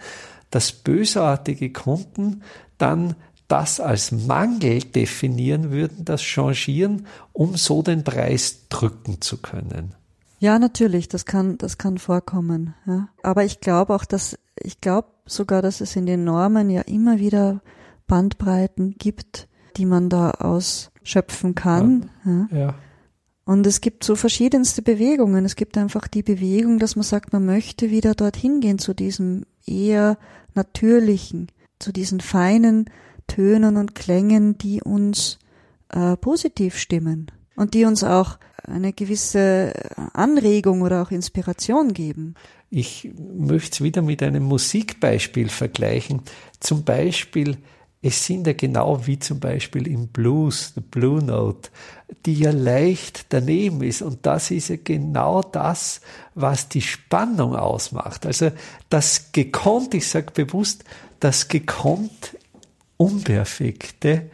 dass bösartige Kunden dann das als Mangel definieren würden, das Changieren, um so den Preis drücken zu können. Ja, natürlich, das kann, das kann vorkommen. Ja. Aber ich glaube auch, dass, ich glaube sogar, dass es in den Normen ja immer wieder Bandbreiten gibt, die man da ausschöpfen kann. Ja. ja. Und es gibt so verschiedenste Bewegungen. Es gibt einfach die Bewegung, dass man sagt, man möchte wieder dorthin gehen zu diesem eher natürlichen, zu diesen feinen Tönen und Klängen, die uns äh, positiv stimmen und die uns auch eine gewisse Anregung oder auch Inspiration geben. Ich möchte es wieder mit einem Musikbeispiel vergleichen. Zum Beispiel, es sind ja genau wie zum Beispiel im Blues, the Blue Note, die ja leicht daneben ist. Und das ist ja genau das, was die Spannung ausmacht. Also das gekonnt, ich sage bewusst, das gekonnt Unperfekte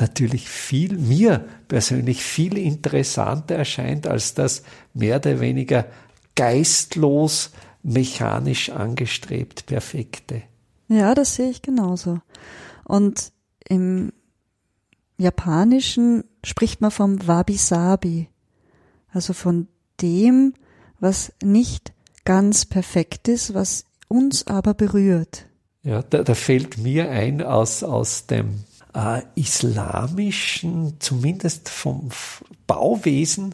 natürlich viel, mir persönlich viel interessanter erscheint als das mehr oder weniger geistlos, mechanisch angestrebt Perfekte. Ja, das sehe ich genauso. Und im Japanischen spricht man vom Wabi-Sabi, also von dem, was nicht ganz perfekt ist, was uns aber berührt. Ja, da, da fällt mir ein aus, aus dem äh, islamischen, zumindest vom Bauwesen,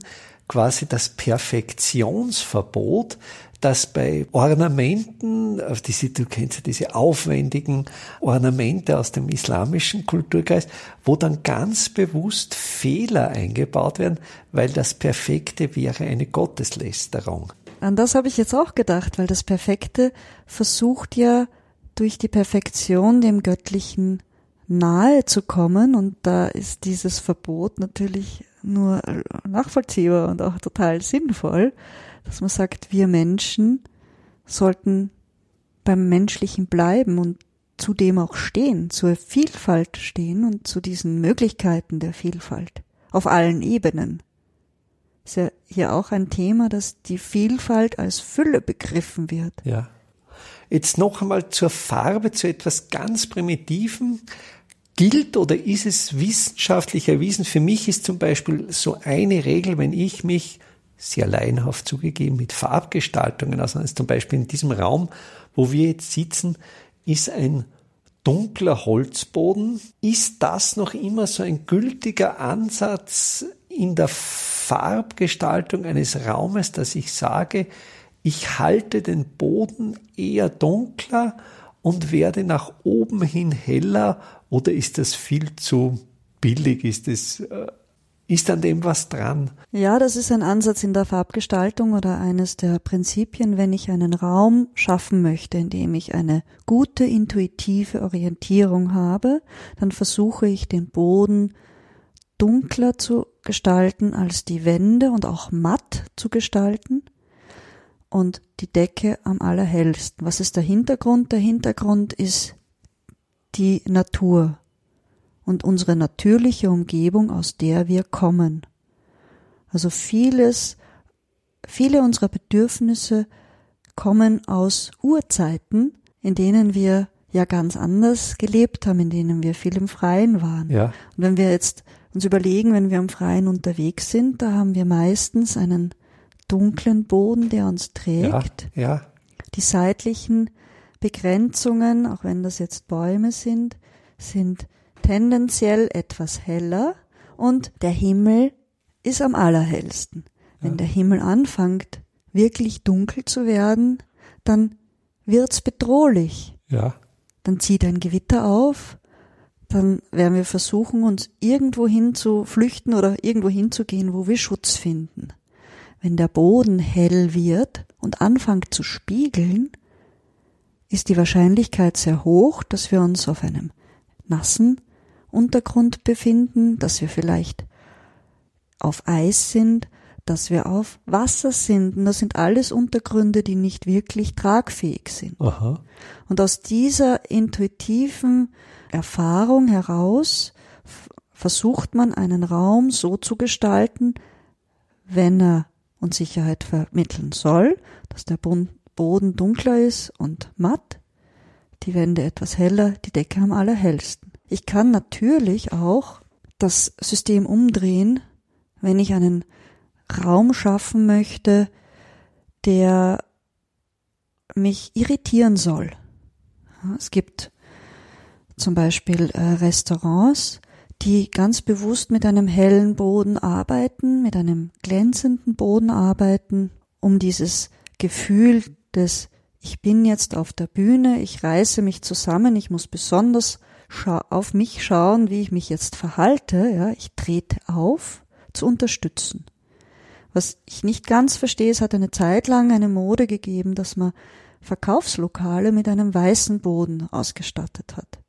quasi das Perfektionsverbot, dass bei Ornamenten, diese, du kennst ja diese aufwendigen Ornamente aus dem islamischen Kulturkreis, wo dann ganz bewusst Fehler eingebaut werden, weil das Perfekte wäre eine Gotteslästerung. An das habe ich jetzt auch gedacht, weil das Perfekte versucht ja durch die Perfektion dem Göttlichen nahe zu kommen und da ist dieses Verbot natürlich nur nachvollziehbar und auch total sinnvoll, dass man sagt, wir Menschen sollten beim Menschlichen bleiben und zu dem auch stehen, zur Vielfalt stehen und zu diesen Möglichkeiten der Vielfalt auf allen Ebenen. Ist ja hier auch ein Thema, dass die Vielfalt als Fülle begriffen wird. Ja. Jetzt noch einmal zur Farbe, zu etwas ganz Primitiven gilt oder ist es wissenschaftlich erwiesen? Für mich ist zum Beispiel so eine Regel, wenn ich mich sehr laienhaft zugegeben mit Farbgestaltungen auseinandersetze, zum Beispiel in diesem Raum, wo wir jetzt sitzen, ist ein dunkler Holzboden. Ist das noch immer so ein gültiger Ansatz in der Farbgestaltung eines Raumes, dass ich sage, ich halte den Boden eher dunkler und werde nach oben hin heller oder ist das viel zu billig? Ist es äh, ist an dem was dran? Ja, das ist ein Ansatz in der Farbgestaltung oder eines der Prinzipien, wenn ich einen Raum schaffen möchte, in dem ich eine gute intuitive Orientierung habe, dann versuche ich den Boden dunkler zu gestalten als die Wände und auch matt zu gestalten und die Decke am allerhellsten. Was ist der Hintergrund? Der Hintergrund ist die Natur und unsere natürliche Umgebung, aus der wir kommen. Also vieles, viele unserer Bedürfnisse kommen aus Urzeiten, in denen wir ja ganz anders gelebt haben, in denen wir viel im Freien waren. Ja. Und wenn wir jetzt uns überlegen, wenn wir im Freien unterwegs sind, da haben wir meistens einen dunklen Boden, der uns trägt. Ja, ja. Die seitlichen Begrenzungen, auch wenn das jetzt Bäume sind, sind tendenziell etwas heller und der Himmel ist am allerhellsten. Wenn ja. der Himmel anfängt, wirklich dunkel zu werden, dann wird's bedrohlich. Ja. Dann zieht ein Gewitter auf, dann werden wir versuchen, uns irgendwo hin zu flüchten oder irgendwo hinzugehen, wo wir Schutz finden. Wenn der Boden hell wird und anfängt zu spiegeln, ist die Wahrscheinlichkeit sehr hoch, dass wir uns auf einem nassen Untergrund befinden, dass wir vielleicht auf Eis sind, dass wir auf Wasser sind. Und das sind alles Untergründe, die nicht wirklich tragfähig sind. Aha. Und aus dieser intuitiven Erfahrung heraus versucht man einen Raum so zu gestalten, wenn er uns Sicherheit vermitteln soll, dass der Boden dunkler ist und matt, die Wände etwas heller, die Decke am allerhellsten. Ich kann natürlich auch das System umdrehen, wenn ich einen Raum schaffen möchte, der mich irritieren soll. Es gibt zum Beispiel äh, Restaurants, die ganz bewusst mit einem hellen Boden arbeiten, mit einem glänzenden Boden arbeiten, um dieses Gefühl des ich bin jetzt auf der Bühne, ich reiße mich zusammen, ich muss besonders auf mich schauen, wie ich mich jetzt verhalte, ja, ich trete auf, zu unterstützen. Was ich nicht ganz verstehe, es hat eine Zeit lang eine Mode gegeben, dass man Verkaufslokale mit einem weißen Boden ausgestattet hat.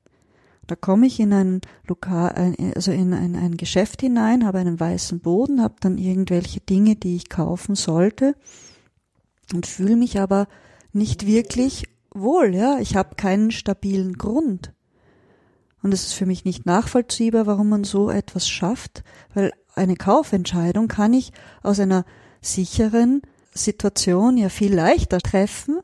Da komme ich in ein Lokal, also in ein, ein Geschäft hinein, habe einen weißen Boden, habe dann irgendwelche Dinge, die ich kaufen sollte und fühle mich aber nicht wirklich wohl, ja. Ich habe keinen stabilen Grund. Und es ist für mich nicht nachvollziehbar, warum man so etwas schafft, weil eine Kaufentscheidung kann ich aus einer sicheren Situation ja viel leichter treffen,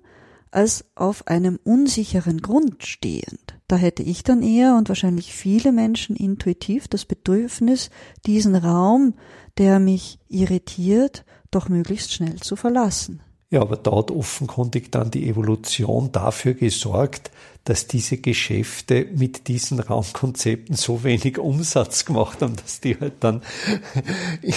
als auf einem unsicheren Grund stehend. Da hätte ich dann eher und wahrscheinlich viele Menschen intuitiv das Bedürfnis, diesen Raum, der mich irritiert, doch möglichst schnell zu verlassen. Ja, aber da hat offenkundig dann die Evolution dafür gesorgt, dass diese Geschäfte mit diesen Raumkonzepten so wenig Umsatz gemacht haben, dass die halt dann in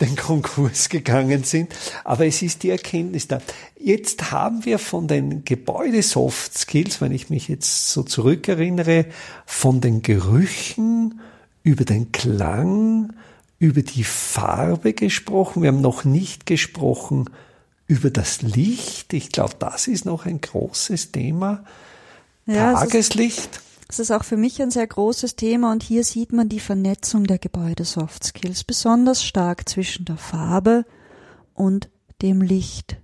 den Konkurs gegangen sind. Aber es ist die Erkenntnis da. Jetzt haben wir von den Gebäude-Soft Skills, wenn ich mich jetzt so zurückerinnere, von den Gerüchen über den Klang, über die Farbe gesprochen. Wir haben noch nicht gesprochen über das Licht. Ich glaube, das ist noch ein großes Thema. Ja, Tageslicht. Es ist auch für mich ein sehr großes Thema und hier sieht man die Vernetzung der Gebäude-Soft Skills besonders stark zwischen der Farbe und dem Licht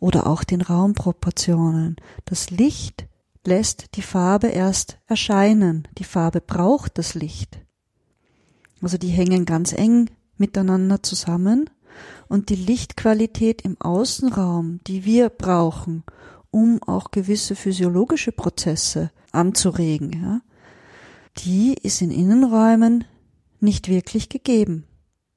oder auch den Raumproportionen. Das Licht lässt die Farbe erst erscheinen. Die Farbe braucht das Licht. Also die hängen ganz eng miteinander zusammen und die Lichtqualität im Außenraum, die wir brauchen, um auch gewisse physiologische Prozesse anzuregen, ja, die ist in Innenräumen nicht wirklich gegeben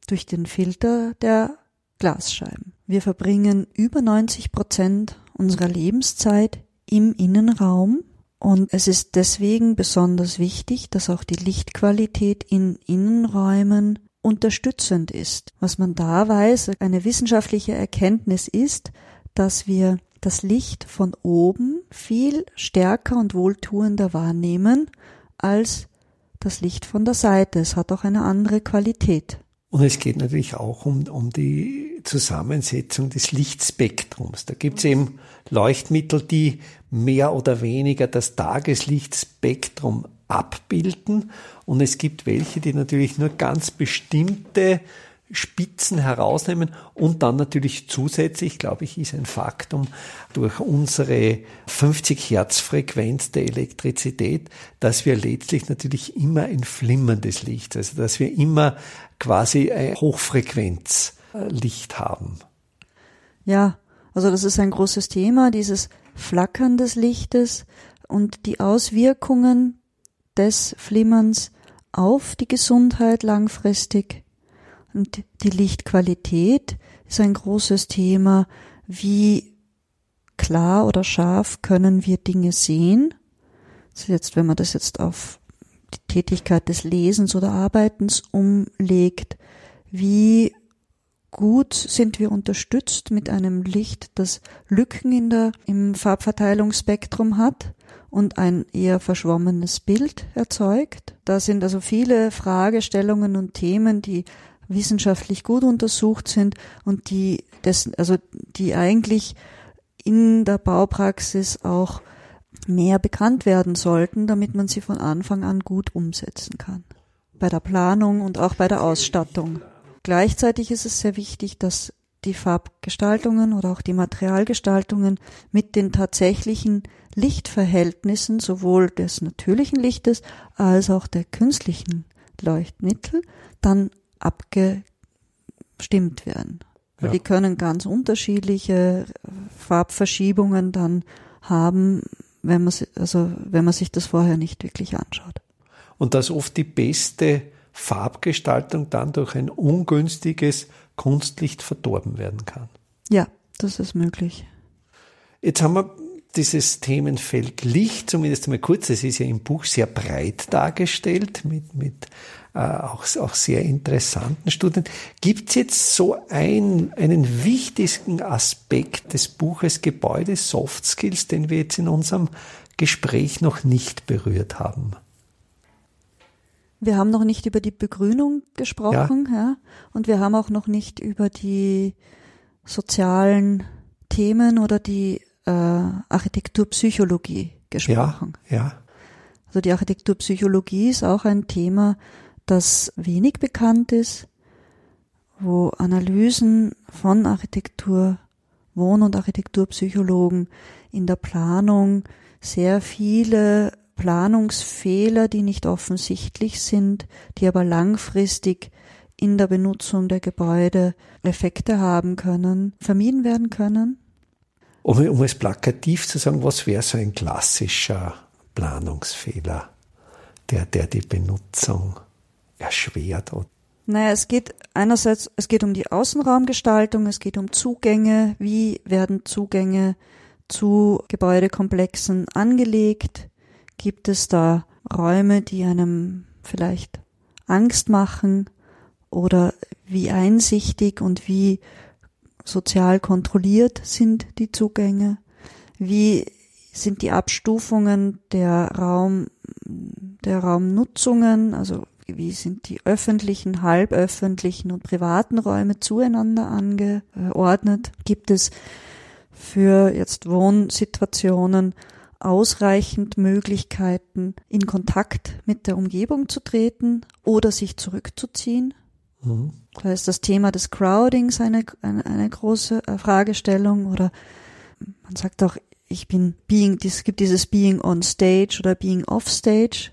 durch den Filter der Glasscheiben. Wir verbringen über 90 Prozent unserer Lebenszeit im Innenraum und es ist deswegen besonders wichtig, dass auch die Lichtqualität in Innenräumen unterstützend ist. Was man da weiß, eine wissenschaftliche Erkenntnis ist, dass wir das Licht von oben viel stärker und wohltuender wahrnehmen als das Licht von der Seite. Es hat auch eine andere Qualität. Und es geht natürlich auch um, um die Zusammensetzung des Lichtspektrums. Da gibt es eben Leuchtmittel, die mehr oder weniger das Tageslichtspektrum abbilden. Und es gibt welche, die natürlich nur ganz bestimmte Spitzen herausnehmen und dann natürlich zusätzlich, glaube ich, ist ein Faktum durch unsere 50 Hertz Frequenz der Elektrizität, dass wir letztlich natürlich immer ein flimmerndes Licht, also dass wir immer quasi ein Hochfrequenzlicht haben. Ja, also das ist ein großes Thema, dieses Flackern des Lichtes und die Auswirkungen des Flimmerns auf die Gesundheit langfristig. Und die Lichtqualität ist ein großes Thema. Wie klar oder scharf können wir Dinge sehen? Also jetzt, wenn man das jetzt auf die Tätigkeit des Lesens oder Arbeitens umlegt, wie gut sind wir unterstützt mit einem Licht, das Lücken in der, im Farbverteilungsspektrum hat und ein eher verschwommenes Bild erzeugt. Da sind also viele Fragestellungen und Themen, die wissenschaftlich gut untersucht sind und die dessen, also die eigentlich in der Baupraxis auch mehr bekannt werden sollten, damit man sie von Anfang an gut umsetzen kann. Bei der Planung und auch bei der Ausstattung. Gleichzeitig ist es sehr wichtig, dass die Farbgestaltungen oder auch die Materialgestaltungen mit den tatsächlichen Lichtverhältnissen sowohl des natürlichen Lichtes als auch der künstlichen Leuchtmittel dann abgestimmt werden. Ja. Die können ganz unterschiedliche Farbverschiebungen dann haben, wenn man, also wenn man sich das vorher nicht wirklich anschaut. Und dass oft die beste Farbgestaltung dann durch ein ungünstiges Kunstlicht verdorben werden kann. Ja, das ist möglich. Jetzt haben wir dieses Themenfeld Licht, zumindest einmal kurz, es ist ja im Buch sehr breit dargestellt, mit, mit äh, auch, auch sehr interessanten Studien. Gibt es jetzt so ein, einen wichtigsten Aspekt des Buches Gebäude Soft Skills, den wir jetzt in unserem Gespräch noch nicht berührt haben? Wir haben noch nicht über die Begrünung gesprochen, ja. ja. Und wir haben auch noch nicht über die sozialen Themen oder die äh, Architekturpsychologie gesprochen. Ja, ja. Also die Architekturpsychologie ist auch ein Thema, das wenig bekannt ist, wo Analysen von Architektur, Wohn- und Architekturpsychologen in der Planung sehr viele Planungsfehler, die nicht offensichtlich sind, die aber langfristig in der Benutzung der Gebäude Effekte haben können, vermieden werden können? Um, um es plakativ zu sagen, was wäre so ein klassischer Planungsfehler, der, der die Benutzung erschwert? Naja, es geht einerseits, es geht um die Außenraumgestaltung, es geht um Zugänge, wie werden Zugänge zu Gebäudekomplexen angelegt, gibt es da Räume, die einem vielleicht Angst machen oder wie einsichtig und wie sozial kontrolliert sind die Zugänge, wie sind die Abstufungen der Raum, der Raumnutzungen, also wie sind die öffentlichen, halböffentlichen und privaten Räume zueinander angeordnet? Gibt es für jetzt Wohnsituationen ausreichend Möglichkeiten, in Kontakt mit der Umgebung zu treten oder sich zurückzuziehen? Mhm. Da ist das Thema des Crowdings eine, eine, eine große äh, Fragestellung oder man sagt auch, ich bin being, es gibt dieses being on stage oder being off stage.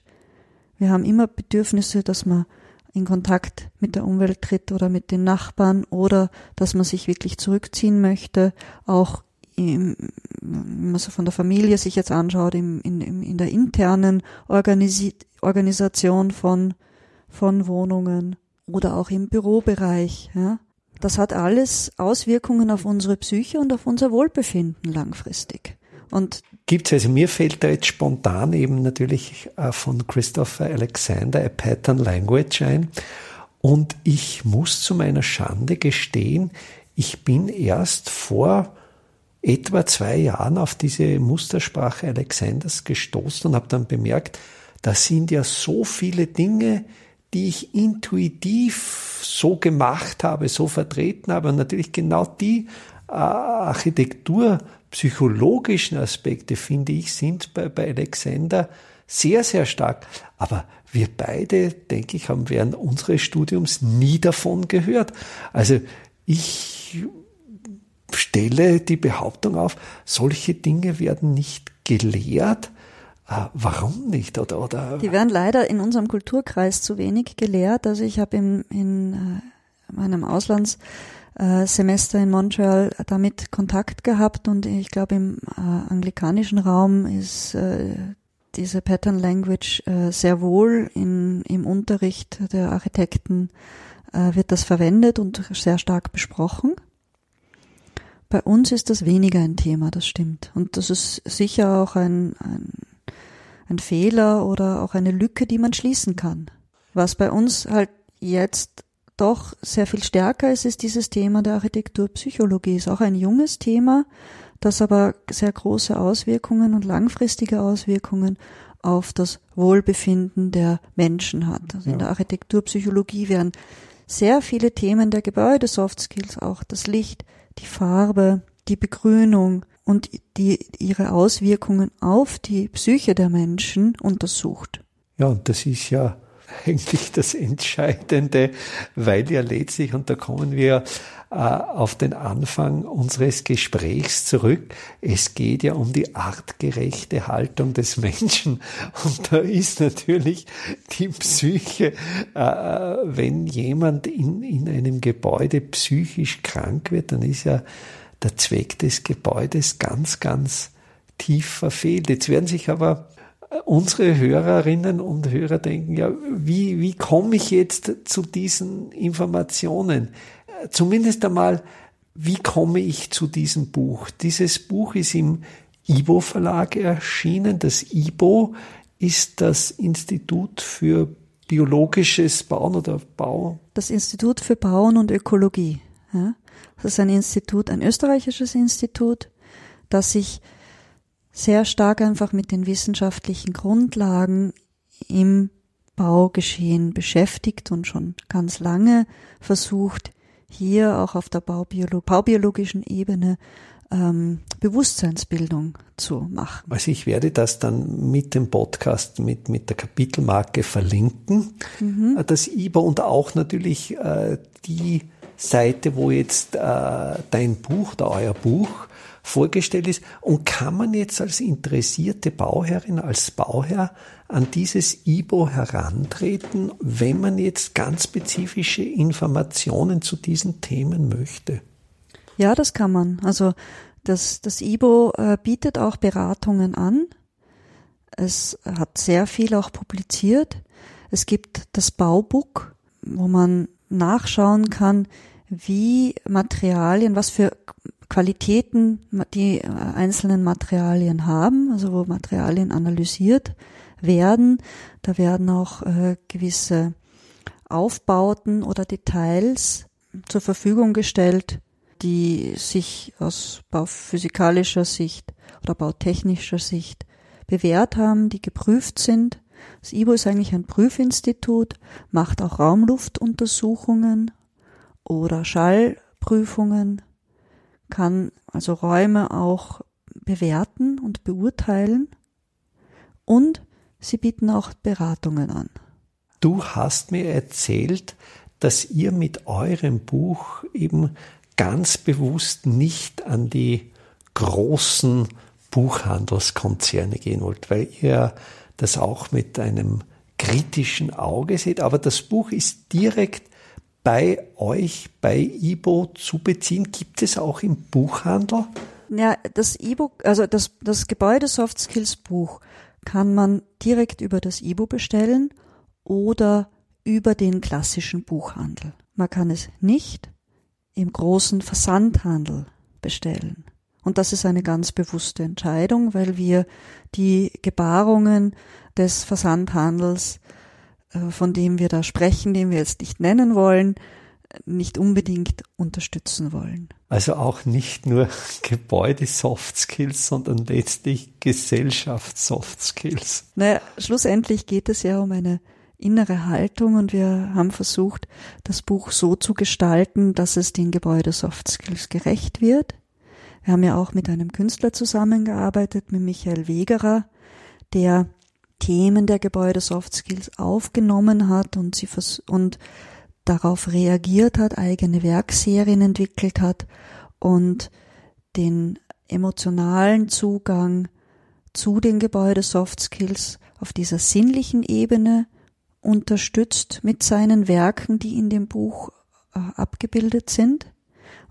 Wir haben immer Bedürfnisse, dass man in Kontakt mit der Umwelt tritt oder mit den Nachbarn oder dass man sich wirklich zurückziehen möchte, auch im, wenn man so von der Familie sich jetzt anschaut, im, in, in der internen Organisi Organisation von, von Wohnungen oder auch im Bürobereich. Ja. Das hat alles Auswirkungen auf unsere Psyche und auf unser Wohlbefinden langfristig. Und gibt's also mir fällt da jetzt spontan eben natürlich von Christopher Alexander A Pattern Language ein. Und ich muss zu meiner Schande gestehen, ich bin erst vor etwa zwei Jahren auf diese Mustersprache Alexanders gestoßen und habe dann bemerkt, da sind ja so viele Dinge, die ich intuitiv so gemacht habe, so vertreten habe. Und natürlich genau die äh, architekturpsychologischen Aspekte, finde ich, sind bei, bei Alexander sehr, sehr stark. Aber wir beide, denke ich, haben während unseres Studiums nie davon gehört. Also ich stelle die Behauptung auf, solche Dinge werden nicht gelehrt, Ah, warum nicht? Oder, oder? Die werden leider in unserem Kulturkreis zu wenig gelehrt. Also ich habe in, in äh, meinem Auslandssemester in Montreal damit Kontakt gehabt und ich glaube im äh, anglikanischen Raum ist äh, diese Pattern Language äh, sehr wohl in, im Unterricht der Architekten äh, wird das verwendet und sehr stark besprochen. Bei uns ist das weniger ein Thema, das stimmt. Und das ist sicher auch ein, ein ein Fehler oder auch eine Lücke, die man schließen kann. Was bei uns halt jetzt doch sehr viel stärker ist, ist dieses Thema der Architekturpsychologie. Ist auch ein junges Thema, das aber sehr große Auswirkungen und langfristige Auswirkungen auf das Wohlbefinden der Menschen hat. Also ja. in der Architekturpsychologie werden sehr viele Themen der Gebäude, Soft Skills, auch das Licht, die Farbe, die Begrünung, und die, ihre Auswirkungen auf die Psyche der Menschen untersucht. Ja, und das ist ja eigentlich das Entscheidende, weil ja letztlich, und da kommen wir auf den Anfang unseres Gesprächs zurück, es geht ja um die artgerechte Haltung des Menschen. Und da ist natürlich die Psyche, äh, wenn jemand in, in einem Gebäude psychisch krank wird, dann ist ja der Zweck des Gebäudes ganz, ganz tief verfehlt. Jetzt werden sich aber unsere Hörerinnen und Hörer denken, ja, wie, wie komme ich jetzt zu diesen Informationen? Zumindest einmal, wie komme ich zu diesem Buch? Dieses Buch ist im IBO Verlag erschienen. Das IBO ist das Institut für biologisches Bauen oder Bau. Das Institut für Bauen und Ökologie. Ja? Das ist ein Institut, ein österreichisches Institut, das sich sehr stark einfach mit den wissenschaftlichen Grundlagen im Baugeschehen beschäftigt und schon ganz lange versucht, hier auch auf der Baubiolo baubiologischen Ebene ähm, Bewusstseinsbildung zu machen. Also ich werde das dann mit dem Podcast, mit, mit der Kapitelmarke verlinken, mhm. das IBA und auch natürlich äh, die Seite, wo jetzt äh, dein Buch, da euer Buch vorgestellt ist. Und kann man jetzt als interessierte Bauherrin, als Bauherr an dieses IBO herantreten, wenn man jetzt ganz spezifische Informationen zu diesen Themen möchte? Ja, das kann man. Also das, das IBO äh, bietet auch Beratungen an. Es hat sehr viel auch publiziert. Es gibt das Baubook, wo man nachschauen kann, wie Materialien, was für Qualitäten die äh, einzelnen Materialien haben, also wo Materialien analysiert werden. Da werden auch äh, gewisse Aufbauten oder Details zur Verfügung gestellt, die sich aus bauphysikalischer Sicht oder bautechnischer Sicht bewährt haben, die geprüft sind. Das IBO ist eigentlich ein Prüfinstitut, macht auch Raumluftuntersuchungen oder Schallprüfungen, kann also Räume auch bewerten und beurteilen und sie bieten auch Beratungen an. Du hast mir erzählt, dass ihr mit eurem Buch eben ganz bewusst nicht an die großen Buchhandelskonzerne gehen wollt, weil ihr das auch mit einem kritischen Auge seht. Aber das Buch ist direkt bei euch, bei IBO zu beziehen. Gibt es auch im Buchhandel? Ja, das IBO, also das, das Gebäude Soft Skills Buch kann man direkt über das IBO bestellen oder über den klassischen Buchhandel. Man kann es nicht im großen Versandhandel bestellen. Und das ist eine ganz bewusste Entscheidung, weil wir die Gebarungen des Versandhandels, von dem wir da sprechen, den wir jetzt nicht nennen wollen, nicht unbedingt unterstützen wollen. Also auch nicht nur Gebäude-Soft Skills, sondern letztlich Gesellschafts-Soft Skills. Naja, schlussendlich geht es ja um eine innere Haltung und wir haben versucht, das Buch so zu gestalten, dass es den Gebäude-Soft Skills gerecht wird. Wir haben ja auch mit einem Künstler zusammengearbeitet, mit Michael Wegerer, der Themen der Gebäude-Soft Skills aufgenommen hat und sie und darauf reagiert hat, eigene Werkserien entwickelt hat und den emotionalen Zugang zu den Gebäude-Soft Skills auf dieser sinnlichen Ebene unterstützt mit seinen Werken, die in dem Buch äh, abgebildet sind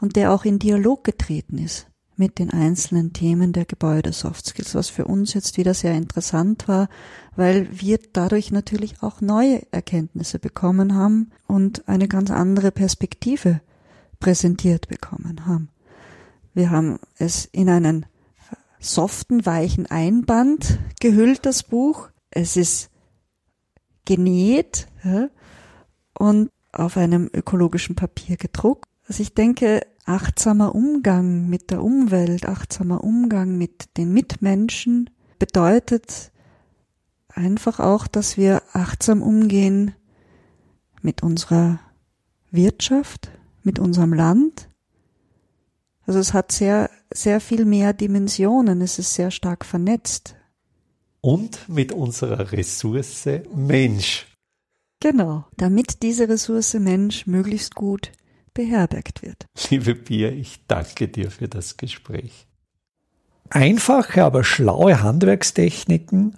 und der auch in Dialog getreten ist mit den einzelnen Themen der Gebäude Soft Skills, was für uns jetzt wieder sehr interessant war, weil wir dadurch natürlich auch neue Erkenntnisse bekommen haben und eine ganz andere Perspektive präsentiert bekommen haben. Wir haben es in einen soften, weichen Einband gehüllt, das Buch. Es ist genäht ja, und auf einem ökologischen Papier gedruckt. Also ich denke, achtsamer Umgang mit der Umwelt, achtsamer Umgang mit den Mitmenschen bedeutet einfach auch, dass wir achtsam umgehen mit unserer Wirtschaft, mit unserem Land. Also es hat sehr, sehr viel mehr Dimensionen, es ist sehr stark vernetzt und mit unserer Ressource Mensch. Genau, damit diese Ressource Mensch möglichst gut beherbergt wird. Liebe Pia, ich danke dir für das Gespräch. Einfache, aber schlaue Handwerkstechniken